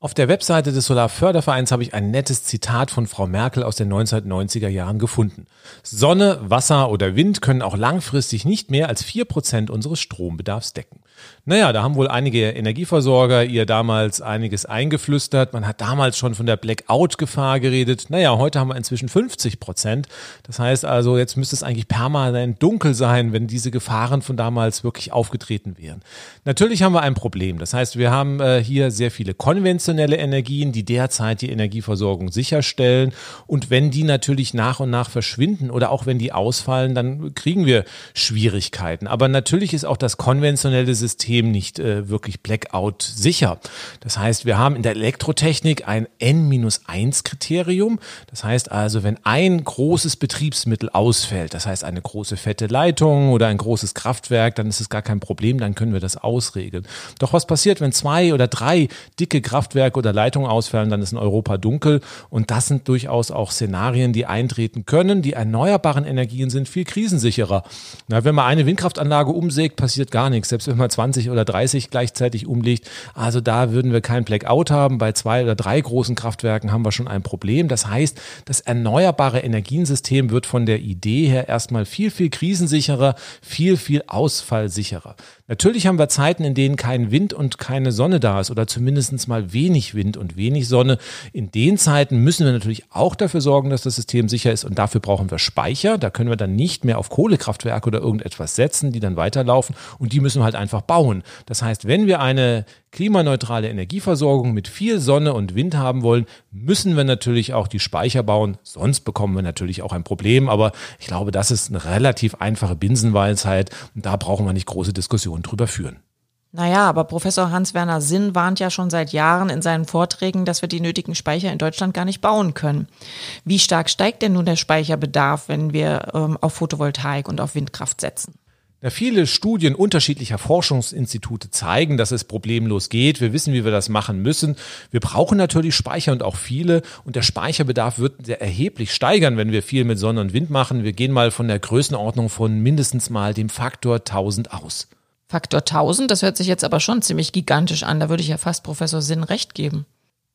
Auf der Webseite des Solarfördervereins habe ich ein nettes Zitat von Frau Merkel aus den 1990er Jahren gefunden. Sonne, Wasser oder Wind können auch langfristig nicht mehr als vier Prozent unseres Strombedarfs decken. Naja, da haben wohl einige Energieversorger ihr damals einiges eingeflüstert. Man hat damals schon von der Blackout-Gefahr geredet. Naja, heute haben wir inzwischen 50 Prozent. Das heißt also, jetzt müsste es eigentlich permanent dunkel sein, wenn diese Gefahren von damals wirklich aufgetreten wären. Natürlich haben wir ein Problem. Das heißt, wir haben äh, hier sehr viele konventionelle Energien, die derzeit die Energieversorgung sicherstellen. Und wenn die natürlich nach und nach verschwinden oder auch wenn die ausfallen, dann kriegen wir Schwierigkeiten. Aber natürlich ist auch das konventionelle System System nicht äh, wirklich Blackout sicher. Das heißt, wir haben in der Elektrotechnik ein N-1-Kriterium. Das heißt also, wenn ein großes Betriebsmittel ausfällt, das heißt eine große fette Leitung oder ein großes Kraftwerk, dann ist es gar kein Problem, dann können wir das ausregeln. Doch was passiert, wenn zwei oder drei dicke Kraftwerke oder Leitungen ausfallen, dann ist in Europa dunkel und das sind durchaus auch Szenarien, die eintreten können. Die erneuerbaren Energien sind viel krisensicherer. Na, wenn man eine Windkraftanlage umsägt, passiert gar nichts. Selbst wenn man 20 oder 30 gleichzeitig umlegt. Also da würden wir kein Blackout haben. Bei zwei oder drei großen Kraftwerken haben wir schon ein Problem. Das heißt, das erneuerbare Energiensystem wird von der Idee her erstmal viel, viel krisensicherer, viel, viel ausfallsicherer. Natürlich haben wir Zeiten, in denen kein Wind und keine Sonne da ist oder zumindest mal wenig Wind und wenig Sonne. In den Zeiten müssen wir natürlich auch dafür sorgen, dass das System sicher ist und dafür brauchen wir Speicher. Da können wir dann nicht mehr auf Kohlekraftwerke oder irgendetwas setzen, die dann weiterlaufen und die müssen wir halt einfach bauen. Das heißt, wenn wir eine klimaneutrale Energieversorgung mit viel Sonne und Wind haben wollen, müssen wir natürlich auch die Speicher bauen. Sonst bekommen wir natürlich auch ein Problem. Aber ich glaube, das ist eine relativ einfache Binsenweisheit und da brauchen wir nicht große Diskussionen drüber führen. Naja, aber Professor Hans-Werner Sinn warnt ja schon seit Jahren in seinen Vorträgen, dass wir die nötigen Speicher in Deutschland gar nicht bauen können. Wie stark steigt denn nun der Speicherbedarf, wenn wir ähm, auf Photovoltaik und auf Windkraft setzen? Ja, viele Studien unterschiedlicher Forschungsinstitute zeigen, dass es problemlos geht. Wir wissen, wie wir das machen müssen. Wir brauchen natürlich Speicher und auch viele. Und der Speicherbedarf wird sehr erheblich steigern, wenn wir viel mit Sonne und Wind machen. Wir gehen mal von der Größenordnung von mindestens mal dem Faktor 1000 aus. Faktor 1000, das hört sich jetzt aber schon ziemlich gigantisch an. Da würde ich ja fast Professor Sinn recht geben.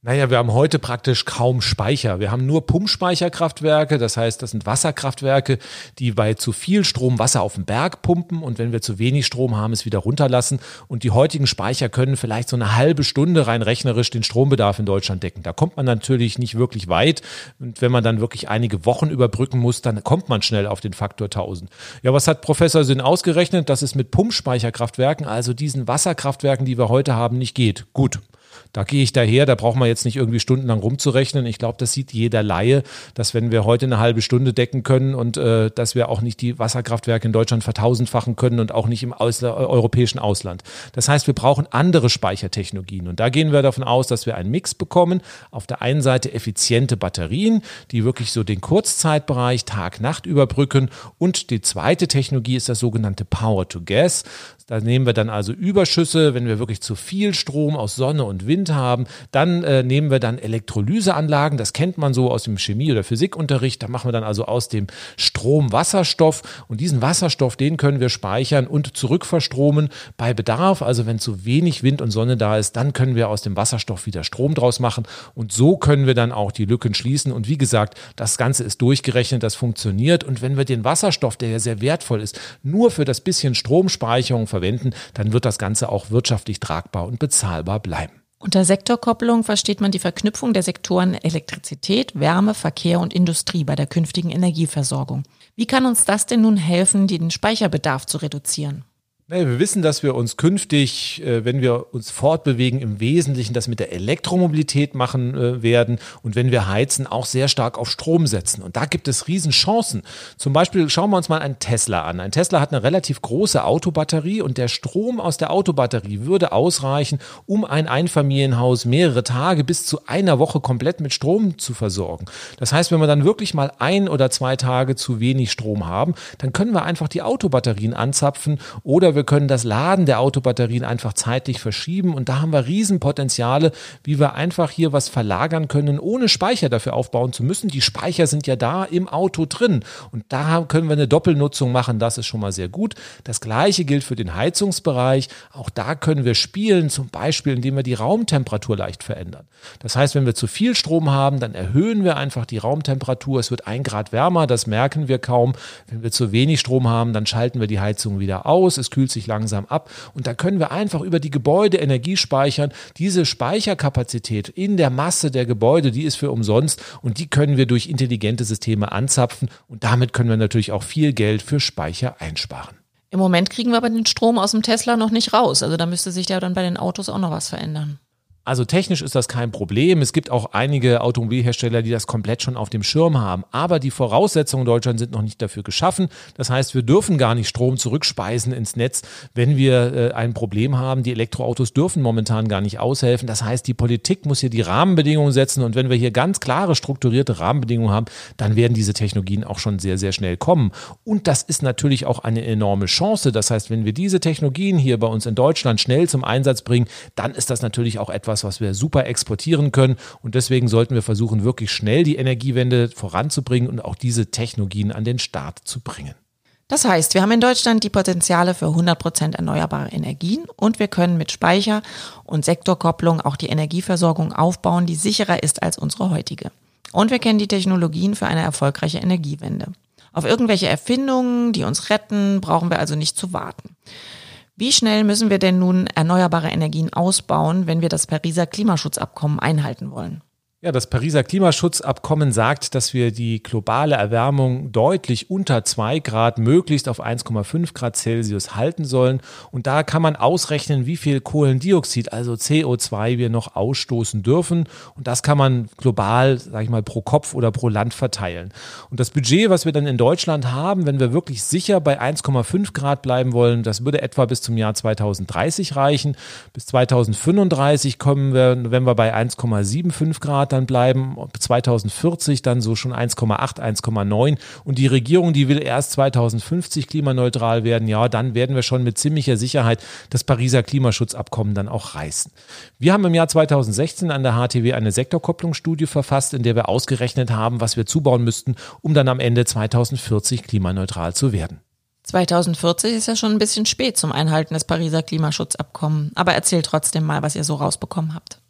Naja, wir haben heute praktisch kaum Speicher. Wir haben nur Pumpspeicherkraftwerke, das heißt, das sind Wasserkraftwerke, die bei zu viel Strom Wasser auf den Berg pumpen und wenn wir zu wenig Strom haben, es wieder runterlassen. Und die heutigen Speicher können vielleicht so eine halbe Stunde rein rechnerisch den Strombedarf in Deutschland decken. Da kommt man natürlich nicht wirklich weit. Und wenn man dann wirklich einige Wochen überbrücken muss, dann kommt man schnell auf den Faktor 1000. Ja, was hat Professor Sinn ausgerechnet? Dass es mit Pumpspeicherkraftwerken, also diesen Wasserkraftwerken, die wir heute haben, nicht geht. Gut. Da gehe ich daher, da braucht man jetzt nicht irgendwie stundenlang rumzurechnen. Ich glaube, das sieht jeder Laie, dass wenn wir heute eine halbe Stunde decken können und äh, dass wir auch nicht die Wasserkraftwerke in Deutschland vertausendfachen können und auch nicht im Ausla äh, europäischen Ausland. Das heißt, wir brauchen andere Speichertechnologien. Und da gehen wir davon aus, dass wir einen Mix bekommen. Auf der einen Seite effiziente Batterien, die wirklich so den Kurzzeitbereich Tag-Nacht überbrücken. Und die zweite Technologie ist das sogenannte Power to Gas. Da nehmen wir dann also Überschüsse, wenn wir wirklich zu viel Strom aus Sonne und Wind haben. Dann äh, nehmen wir dann Elektrolyseanlagen, das kennt man so aus dem Chemie- oder Physikunterricht. Da machen wir dann also aus dem Strom Wasserstoff und diesen Wasserstoff, den können wir speichern und zurückverstromen bei Bedarf. Also wenn zu wenig Wind und Sonne da ist, dann können wir aus dem Wasserstoff wieder Strom draus machen und so können wir dann auch die Lücken schließen. Und wie gesagt, das Ganze ist durchgerechnet, das funktioniert. Und wenn wir den Wasserstoff, der ja sehr wertvoll ist, nur für das bisschen Stromspeicherung verwenden, dann wird das Ganze auch wirtschaftlich tragbar und bezahlbar bleiben. Unter Sektorkopplung versteht man die Verknüpfung der Sektoren Elektrizität, Wärme, Verkehr und Industrie bei der künftigen Energieversorgung. Wie kann uns das denn nun helfen, den Speicherbedarf zu reduzieren? Naja, wir wissen, dass wir uns künftig, äh, wenn wir uns fortbewegen, im Wesentlichen das mit der Elektromobilität machen äh, werden und wenn wir heizen, auch sehr stark auf Strom setzen. Und da gibt es Riesenchancen. Zum Beispiel schauen wir uns mal einen Tesla an. Ein Tesla hat eine relativ große Autobatterie und der Strom aus der Autobatterie würde ausreichen, um ein Einfamilienhaus mehrere Tage bis zu einer Woche komplett mit Strom zu versorgen. Das heißt, wenn wir dann wirklich mal ein oder zwei Tage zu wenig Strom haben, dann können wir einfach die Autobatterien anzapfen oder wir können das Laden der Autobatterien einfach zeitlich verschieben und da haben wir Riesenpotenziale, wie wir einfach hier was verlagern können, ohne Speicher dafür aufbauen zu müssen. Die Speicher sind ja da im Auto drin und da können wir eine Doppelnutzung machen, das ist schon mal sehr gut. Das gleiche gilt für den Heizungsbereich. Auch da können wir spielen, zum Beispiel indem wir die Raumtemperatur leicht verändern. Das heißt, wenn wir zu viel Strom haben, dann erhöhen wir einfach die Raumtemperatur. Es wird ein Grad wärmer, das merken wir kaum. Wenn wir zu wenig Strom haben, dann schalten wir die Heizung wieder aus. Es kühlt kühlt sich langsam ab. Und da können wir einfach über die Gebäude Energie speichern. Diese Speicherkapazität in der Masse der Gebäude, die ist für umsonst und die können wir durch intelligente Systeme anzapfen. Und damit können wir natürlich auch viel Geld für Speicher einsparen. Im Moment kriegen wir aber den Strom aus dem Tesla noch nicht raus. Also da müsste sich ja dann bei den Autos auch noch was verändern. Also technisch ist das kein Problem. Es gibt auch einige Automobilhersteller, die das komplett schon auf dem Schirm haben. Aber die Voraussetzungen in Deutschland sind noch nicht dafür geschaffen. Das heißt, wir dürfen gar nicht Strom zurückspeisen ins Netz, wenn wir äh, ein Problem haben. Die Elektroautos dürfen momentan gar nicht aushelfen. Das heißt, die Politik muss hier die Rahmenbedingungen setzen. Und wenn wir hier ganz klare, strukturierte Rahmenbedingungen haben, dann werden diese Technologien auch schon sehr, sehr schnell kommen. Und das ist natürlich auch eine enorme Chance. Das heißt, wenn wir diese Technologien hier bei uns in Deutschland schnell zum Einsatz bringen, dann ist das natürlich auch etwas, etwas, was wir super exportieren können. Und deswegen sollten wir versuchen, wirklich schnell die Energiewende voranzubringen und auch diese Technologien an den Start zu bringen. Das heißt, wir haben in Deutschland die Potenziale für 100 Prozent erneuerbare Energien und wir können mit Speicher und Sektorkopplung auch die Energieversorgung aufbauen, die sicherer ist als unsere heutige. Und wir kennen die Technologien für eine erfolgreiche Energiewende. Auf irgendwelche Erfindungen, die uns retten, brauchen wir also nicht zu warten. Wie schnell müssen wir denn nun erneuerbare Energien ausbauen, wenn wir das Pariser Klimaschutzabkommen einhalten wollen? Ja, das Pariser Klimaschutzabkommen sagt, dass wir die globale Erwärmung deutlich unter zwei Grad, möglichst auf 1,5 Grad Celsius halten sollen. Und da kann man ausrechnen, wie viel Kohlendioxid, also CO2, wir noch ausstoßen dürfen. Und das kann man global, sage ich mal, pro Kopf oder pro Land verteilen. Und das Budget, was wir dann in Deutschland haben, wenn wir wirklich sicher bei 1,5 Grad bleiben wollen, das würde etwa bis zum Jahr 2030 reichen. Bis 2035 kommen wir, wenn wir bei 1,75 Grad dann bleiben, 2040 dann so schon 1,8, 1,9 und die Regierung, die will erst 2050 klimaneutral werden, ja, dann werden wir schon mit ziemlicher Sicherheit das Pariser Klimaschutzabkommen dann auch reißen. Wir haben im Jahr 2016 an der HTW eine Sektorkopplungsstudie verfasst, in der wir ausgerechnet haben, was wir zubauen müssten, um dann am Ende 2040 klimaneutral zu werden. 2040 ist ja schon ein bisschen spät zum Einhalten des Pariser Klimaschutzabkommens. Aber erzähl trotzdem mal, was ihr so rausbekommen habt.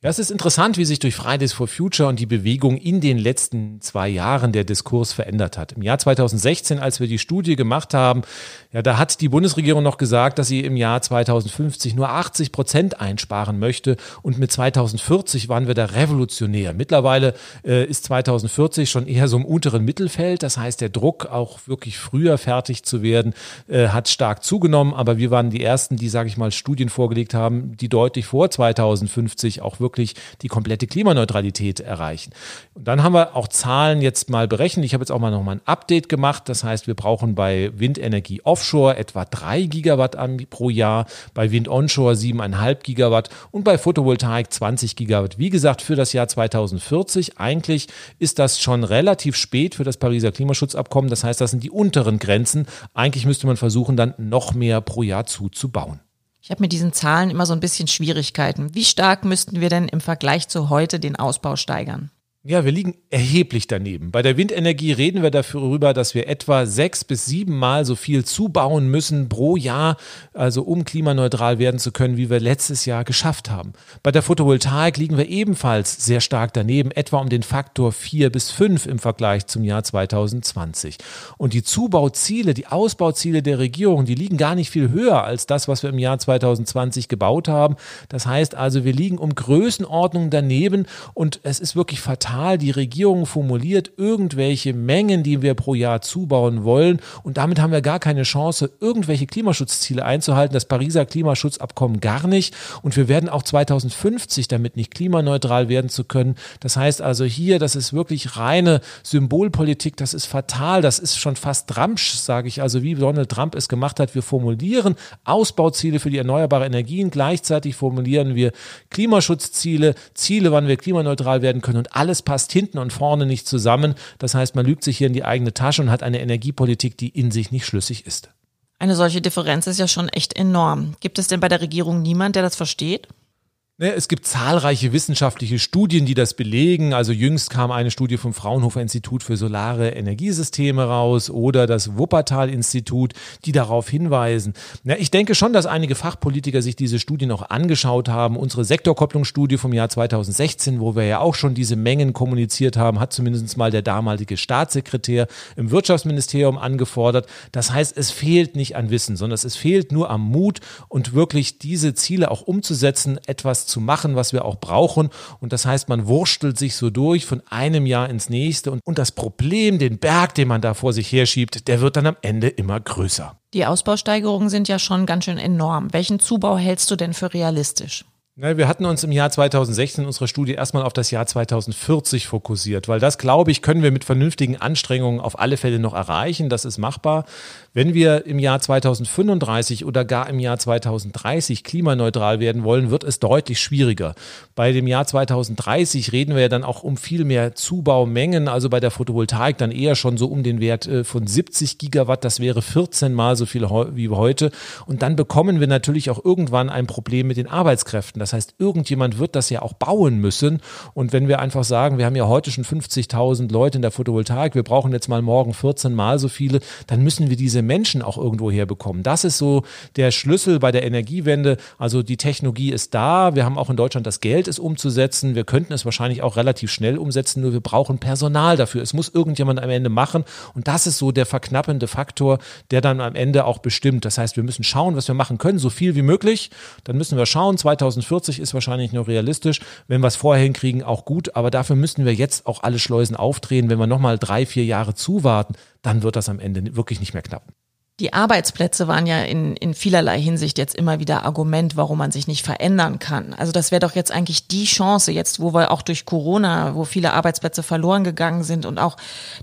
Ja, es ist interessant, wie sich durch Fridays for Future und die Bewegung in den letzten zwei Jahren der Diskurs verändert hat. Im Jahr 2016, als wir die Studie gemacht haben, ja, da hat die Bundesregierung noch gesagt, dass sie im Jahr 2050 nur 80 Prozent einsparen möchte und mit 2040 waren wir da revolutionär. Mittlerweile äh, ist 2040 schon eher so im unteren Mittelfeld. Das heißt, der Druck, auch wirklich früher fertig zu werden, äh, hat stark zugenommen. Aber wir waren die ersten, die, sage ich mal, Studien vorgelegt haben, die deutlich vor 2050 auch wirklich die komplette Klimaneutralität erreichen. Und dann haben wir auch Zahlen jetzt mal berechnet. Ich habe jetzt auch mal nochmal ein Update gemacht. Das heißt, wir brauchen bei Windenergie offshore etwa drei Gigawatt pro Jahr, bei Wind onshore siebeneinhalb Gigawatt und bei Photovoltaik 20 Gigawatt. Wie gesagt, für das Jahr 2040. Eigentlich ist das schon relativ spät für das Pariser Klimaschutzabkommen. Das heißt, das sind die unteren Grenzen. Eigentlich müsste man versuchen, dann noch mehr pro Jahr zuzubauen. Ich habe mit diesen Zahlen immer so ein bisschen Schwierigkeiten. Wie stark müssten wir denn im Vergleich zu heute den Ausbau steigern? Ja, wir liegen erheblich daneben. Bei der Windenergie reden wir darüber, dass wir etwa sechs bis sieben Mal so viel zubauen müssen pro Jahr, also um klimaneutral werden zu können, wie wir letztes Jahr geschafft haben. Bei der Photovoltaik liegen wir ebenfalls sehr stark daneben, etwa um den Faktor vier bis fünf im Vergleich zum Jahr 2020. Und die Zubauziele, die Ausbauziele der Regierung, die liegen gar nicht viel höher als das, was wir im Jahr 2020 gebaut haben. Das heißt also, wir liegen um Größenordnung daneben und es ist wirklich fatal Quartal die Regierung formuliert irgendwelche Mengen, die wir pro Jahr zubauen wollen. Und damit haben wir gar keine Chance, irgendwelche Klimaschutzziele einzuhalten. Das Pariser Klimaschutzabkommen gar nicht. Und wir werden auch 2050 damit nicht klimaneutral werden zu können. Das heißt also hier, das ist wirklich reine Symbolpolitik. Das ist fatal. Das ist schon fast Trumpsch, sage ich. Also wie Donald Trump es gemacht hat. Wir formulieren Ausbauziele für die erneuerbaren Energien. Gleichzeitig formulieren wir Klimaschutzziele, Ziele, wann wir klimaneutral werden können. Und alles passt hinten und vorne nicht zusammen. Das heißt, man lügt sich hier in die eigene Tasche und hat eine Energiepolitik, die in sich nicht schlüssig ist. Eine solche Differenz ist ja schon echt enorm. Gibt es denn bei der Regierung niemand, der das versteht? Ne, es gibt zahlreiche wissenschaftliche Studien, die das belegen. Also jüngst kam eine Studie vom Fraunhofer Institut für Solare Energiesysteme raus oder das Wuppertal Institut, die darauf hinweisen. Ich denke schon, dass einige Fachpolitiker sich diese Studien auch angeschaut haben. Unsere Sektorkopplungsstudie vom Jahr 2016, wo wir ja auch schon diese Mengen kommuniziert haben, hat zumindest mal der damalige Staatssekretär im Wirtschaftsministerium angefordert. Das heißt, es fehlt nicht an Wissen, sondern es fehlt nur am Mut und wirklich diese Ziele auch umzusetzen, etwas zu machen, was wir auch brauchen. Und das heißt, man wurstelt sich so durch von einem Jahr ins nächste. Und, und das Problem, den Berg, den man da vor sich herschiebt, der wird dann am Ende immer größer. Die Ausbausteigerungen sind ja schon ganz schön enorm. Welchen Zubau hältst du denn für realistisch? Wir hatten uns im Jahr 2016 in unserer Studie erstmal auf das Jahr 2040 fokussiert, weil das, glaube ich, können wir mit vernünftigen Anstrengungen auf alle Fälle noch erreichen. Das ist machbar. Wenn wir im Jahr 2035 oder gar im Jahr 2030 klimaneutral werden wollen, wird es deutlich schwieriger. Bei dem Jahr 2030 reden wir ja dann auch um viel mehr Zubaumengen, also bei der Photovoltaik dann eher schon so um den Wert äh, von 70 Gigawatt. Das wäre 14 mal so viel wie heute. Und dann bekommen wir natürlich auch irgendwann ein Problem mit den Arbeitskräften. Das heißt, irgendjemand wird das ja auch bauen müssen. Und wenn wir einfach sagen, wir haben ja heute schon 50.000 Leute in der Photovoltaik, wir brauchen jetzt mal morgen 14 Mal so viele, dann müssen wir diese Menschen auch irgendwo herbekommen. Das ist so der Schlüssel bei der Energiewende. Also die Technologie ist da. Wir haben auch in Deutschland das Geld, es umzusetzen. Wir könnten es wahrscheinlich auch relativ schnell umsetzen, nur wir brauchen Personal dafür. Es muss irgendjemand am Ende machen. Und das ist so der verknappende Faktor, der dann am Ende auch bestimmt. Das heißt, wir müssen schauen, was wir machen können, so viel wie möglich. Dann müssen wir schauen, 2040 2040 ist wahrscheinlich noch realistisch. Wenn wir es vorher hinkriegen, auch gut. Aber dafür müssten wir jetzt auch alle Schleusen aufdrehen. Wenn wir nochmal drei, vier Jahre zuwarten, dann wird das am Ende wirklich nicht mehr klappen. Die Arbeitsplätze waren ja in, in vielerlei Hinsicht jetzt immer wieder Argument, warum man sich nicht verändern kann. Also das wäre doch jetzt eigentlich die Chance, jetzt wo wir auch durch Corona, wo viele Arbeitsplätze verloren gegangen sind und auch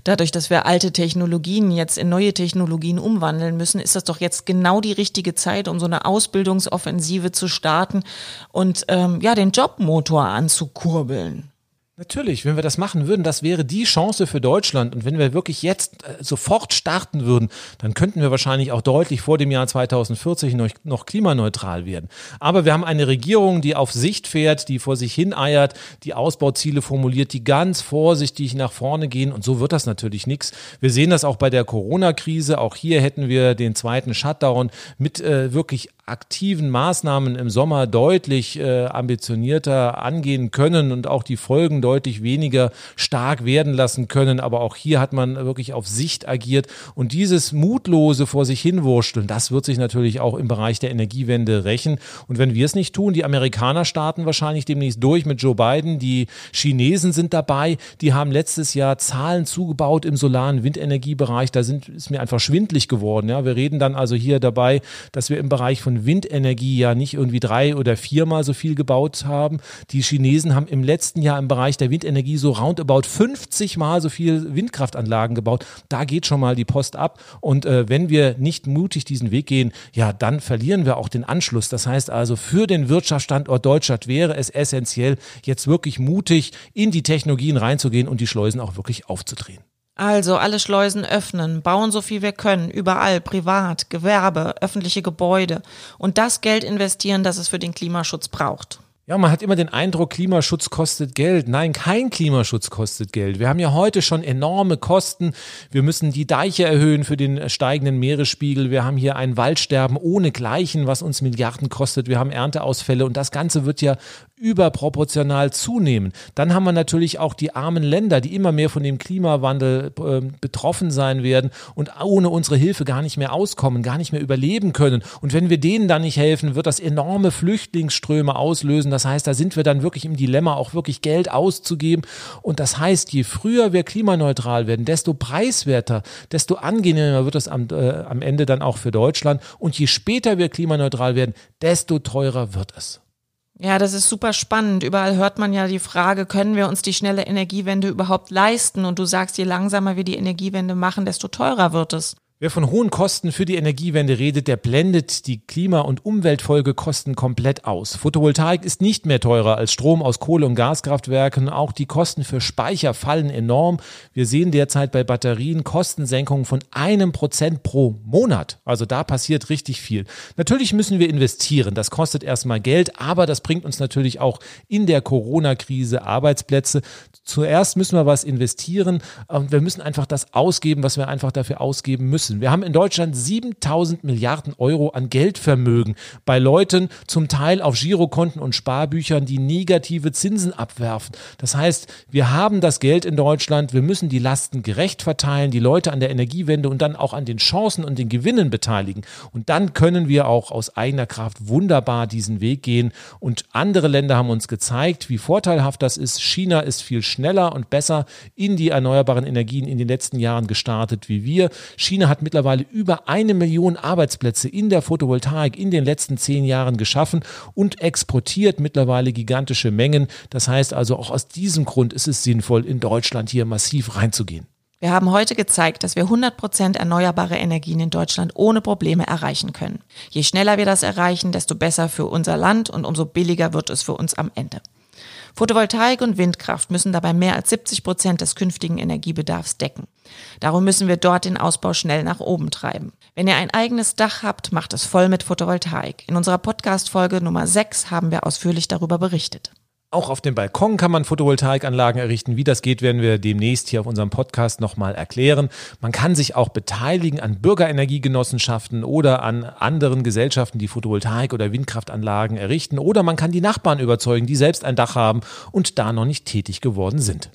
dadurch, dass wir alte Technologien jetzt in neue Technologien umwandeln müssen, ist das doch jetzt genau die richtige Zeit, um so eine Ausbildungsoffensive zu starten und ähm, ja den Jobmotor anzukurbeln. Natürlich, wenn wir das machen würden, das wäre die Chance für Deutschland. Und wenn wir wirklich jetzt äh, sofort starten würden, dann könnten wir wahrscheinlich auch deutlich vor dem Jahr 2040 noch, noch, klimaneutral werden. Aber wir haben eine Regierung, die auf Sicht fährt, die vor sich hin eiert, die Ausbauziele formuliert, die ganz vorsichtig nach vorne gehen. Und so wird das natürlich nichts. Wir sehen das auch bei der Corona-Krise. Auch hier hätten wir den zweiten Shutdown mit äh, wirklich aktiven Maßnahmen im Sommer deutlich äh, ambitionierter angehen können und auch die Folgen deutlich weniger stark werden lassen können. Aber auch hier hat man wirklich auf Sicht agiert und dieses mutlose vor sich hinwursteln, das wird sich natürlich auch im Bereich der Energiewende rächen. Und wenn wir es nicht tun, die Amerikaner starten wahrscheinlich demnächst durch mit Joe Biden, die Chinesen sind dabei, die haben letztes Jahr Zahlen zugebaut im solaren Windenergiebereich. Da sind, ist mir einfach schwindlig geworden. Ja, wir reden dann also hier dabei, dass wir im Bereich von Windenergie ja nicht irgendwie drei oder viermal so viel gebaut haben. Die Chinesen haben im letzten Jahr im Bereich der Windenergie so roundabout 50 mal so viel Windkraftanlagen gebaut. Da geht schon mal die Post ab. Und äh, wenn wir nicht mutig diesen Weg gehen, ja, dann verlieren wir auch den Anschluss. Das heißt also, für den Wirtschaftsstandort Deutschland wäre es essentiell, jetzt wirklich mutig in die Technologien reinzugehen und die Schleusen auch wirklich aufzudrehen. Also alle Schleusen öffnen, bauen so viel wir können, überall, privat, Gewerbe, öffentliche Gebäude und das Geld investieren, das es für den Klimaschutz braucht. Ja, man hat immer den Eindruck, Klimaschutz kostet Geld. Nein, kein Klimaschutz kostet Geld. Wir haben ja heute schon enorme Kosten. Wir müssen die Deiche erhöhen für den steigenden Meeresspiegel. Wir haben hier ein Waldsterben ohne Gleichen, was uns Milliarden kostet. Wir haben Ernteausfälle und das Ganze wird ja überproportional zunehmen. Dann haben wir natürlich auch die armen Länder, die immer mehr von dem Klimawandel äh, betroffen sein werden und ohne unsere Hilfe gar nicht mehr auskommen, gar nicht mehr überleben können. Und wenn wir denen dann nicht helfen, wird das enorme Flüchtlingsströme auslösen. Das heißt, da sind wir dann wirklich im Dilemma, auch wirklich Geld auszugeben. Und das heißt, je früher wir klimaneutral werden, desto preiswerter, desto angenehmer wird es am, äh, am Ende dann auch für Deutschland. Und je später wir klimaneutral werden, desto teurer wird es. Ja, das ist super spannend. Überall hört man ja die Frage, können wir uns die schnelle Energiewende überhaupt leisten? Und du sagst, je langsamer wir die Energiewende machen, desto teurer wird es. Wer von hohen Kosten für die Energiewende redet, der blendet die Klima- und Umweltfolgekosten komplett aus. Photovoltaik ist nicht mehr teurer als Strom aus Kohle- und Gaskraftwerken. Auch die Kosten für Speicher fallen enorm. Wir sehen derzeit bei Batterien Kostensenkungen von einem Prozent pro Monat. Also da passiert richtig viel. Natürlich müssen wir investieren. Das kostet erstmal Geld, aber das bringt uns natürlich auch in der Corona-Krise Arbeitsplätze. Zuerst müssen wir was investieren und wir müssen einfach das ausgeben, was wir einfach dafür ausgeben müssen müssen. Wir haben in Deutschland 7000 Milliarden Euro an Geldvermögen bei Leuten zum Teil auf Girokonten und Sparbüchern, die negative Zinsen abwerfen. Das heißt, wir haben das Geld in Deutschland, wir müssen die Lasten gerecht verteilen, die Leute an der Energiewende und dann auch an den Chancen und den Gewinnen beteiligen. Und dann können wir auch aus eigener Kraft wunderbar diesen Weg gehen. Und andere Länder haben uns gezeigt, wie vorteilhaft das ist. China ist viel schneller und besser in die erneuerbaren Energien in den letzten Jahren gestartet wie wir. China hat hat mittlerweile über eine Million Arbeitsplätze in der Photovoltaik in den letzten zehn Jahren geschaffen und exportiert mittlerweile gigantische Mengen. Das heißt also auch aus diesem Grund ist es sinnvoll, in Deutschland hier massiv reinzugehen. Wir haben heute gezeigt, dass wir 100 Prozent erneuerbare Energien in Deutschland ohne Probleme erreichen können. Je schneller wir das erreichen, desto besser für unser Land und umso billiger wird es für uns am Ende. Photovoltaik und Windkraft müssen dabei mehr als 70 Prozent des künftigen Energiebedarfs decken. Darum müssen wir dort den Ausbau schnell nach oben treiben. Wenn ihr ein eigenes Dach habt, macht es voll mit Photovoltaik. In unserer Podcast-Folge Nummer 6 haben wir ausführlich darüber berichtet. Auch auf dem Balkon kann man Photovoltaikanlagen errichten. Wie das geht, werden wir demnächst hier auf unserem Podcast nochmal erklären. Man kann sich auch beteiligen an Bürgerenergiegenossenschaften oder an anderen Gesellschaften, die Photovoltaik- oder Windkraftanlagen errichten. Oder man kann die Nachbarn überzeugen, die selbst ein Dach haben und da noch nicht tätig geworden sind.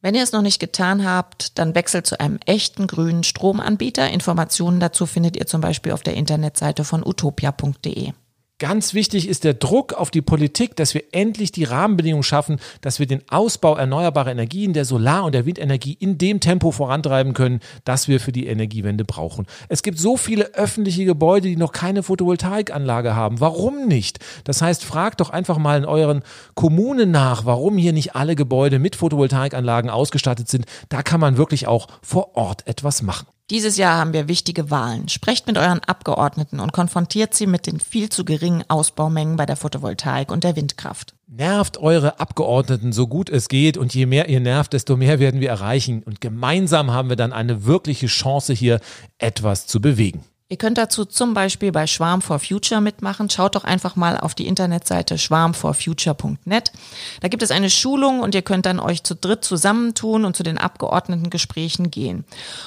Wenn ihr es noch nicht getan habt, dann wechselt zu einem echten grünen Stromanbieter. Informationen dazu findet ihr zum Beispiel auf der Internetseite von utopia.de. Ganz wichtig ist der Druck auf die Politik, dass wir endlich die Rahmenbedingungen schaffen, dass wir den Ausbau erneuerbarer Energien, der Solar- und der Windenergie in dem Tempo vorantreiben können, das wir für die Energiewende brauchen. Es gibt so viele öffentliche Gebäude, die noch keine Photovoltaikanlage haben. Warum nicht? Das heißt, fragt doch einfach mal in euren Kommunen nach, warum hier nicht alle Gebäude mit Photovoltaikanlagen ausgestattet sind. Da kann man wirklich auch vor Ort etwas machen. Dieses Jahr haben wir wichtige Wahlen. Sprecht mit euren Abgeordneten und konfrontiert sie mit den viel zu geringen Ausbaumengen bei der Photovoltaik und der Windkraft. Nervt eure Abgeordneten so gut es geht und je mehr ihr nervt, desto mehr werden wir erreichen und gemeinsam haben wir dann eine wirkliche Chance hier etwas zu bewegen. Ihr könnt dazu zum Beispiel bei Schwarm for Future mitmachen. Schaut doch einfach mal auf die Internetseite schwarmforfuture.net. Da gibt es eine Schulung und ihr könnt dann euch zu dritt zusammentun und zu den Abgeordnetengesprächen gehen.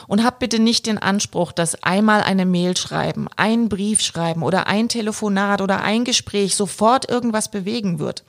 Und habt bitte nicht den Anspruch, dass einmal eine Mail schreiben, ein Brief schreiben oder ein Telefonat oder ein Gespräch sofort irgendwas bewegen wird.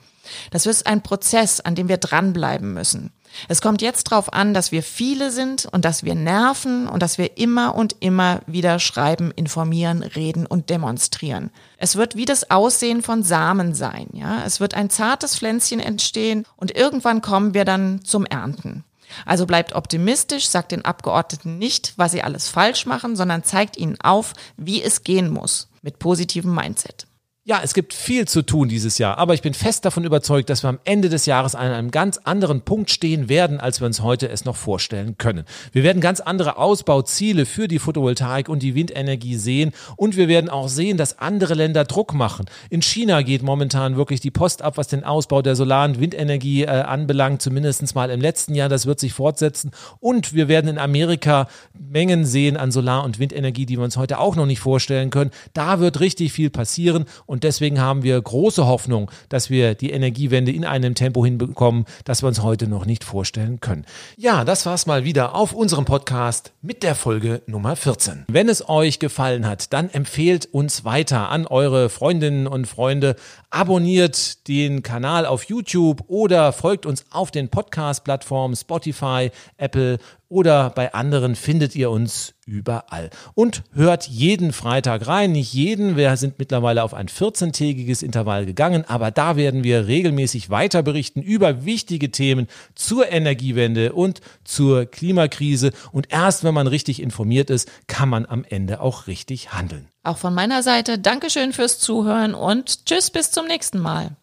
Das ist ein Prozess, an dem wir dranbleiben müssen. Es kommt jetzt darauf an, dass wir viele sind und dass wir nerven und dass wir immer und immer wieder schreiben, informieren, reden und demonstrieren. Es wird wie das Aussehen von Samen sein, ja. Es wird ein zartes Pflänzchen entstehen und irgendwann kommen wir dann zum Ernten. Also bleibt optimistisch, sagt den Abgeordneten nicht, was sie alles falsch machen, sondern zeigt ihnen auf, wie es gehen muss mit positivem Mindset. Ja, es gibt viel zu tun dieses Jahr, aber ich bin fest davon überzeugt, dass wir am Ende des Jahres an einem ganz anderen Punkt stehen werden, als wir uns heute es noch vorstellen können. Wir werden ganz andere Ausbauziele für die Photovoltaik und die Windenergie sehen und wir werden auch sehen, dass andere Länder Druck machen. In China geht momentan wirklich die Post ab, was den Ausbau der Solar- und Windenergie äh, anbelangt, zumindest mal im letzten Jahr. Das wird sich fortsetzen und wir werden in Amerika Mengen sehen an Solar- und Windenergie, die wir uns heute auch noch nicht vorstellen können. Da wird richtig viel passieren und deswegen haben wir große Hoffnung, dass wir die Energiewende in einem Tempo hinbekommen, das wir uns heute noch nicht vorstellen können. Ja, das war's mal wieder auf unserem Podcast mit der Folge Nummer 14. Wenn es euch gefallen hat, dann empfehlt uns weiter an eure Freundinnen und Freunde. Abonniert den Kanal auf YouTube oder folgt uns auf den Podcast-Plattformen Spotify, Apple oder bei anderen findet ihr uns überall. Und hört jeden Freitag rein. Nicht jeden, wir sind mittlerweile auf ein 14-tägiges Intervall gegangen, aber da werden wir regelmäßig weiter berichten über wichtige Themen zur Energiewende und zur Klimakrise. Und erst wenn man richtig informiert ist, kann man am Ende auch richtig handeln. Auch von meiner Seite Dankeschön fürs Zuhören und tschüss bis zum nächsten Mal.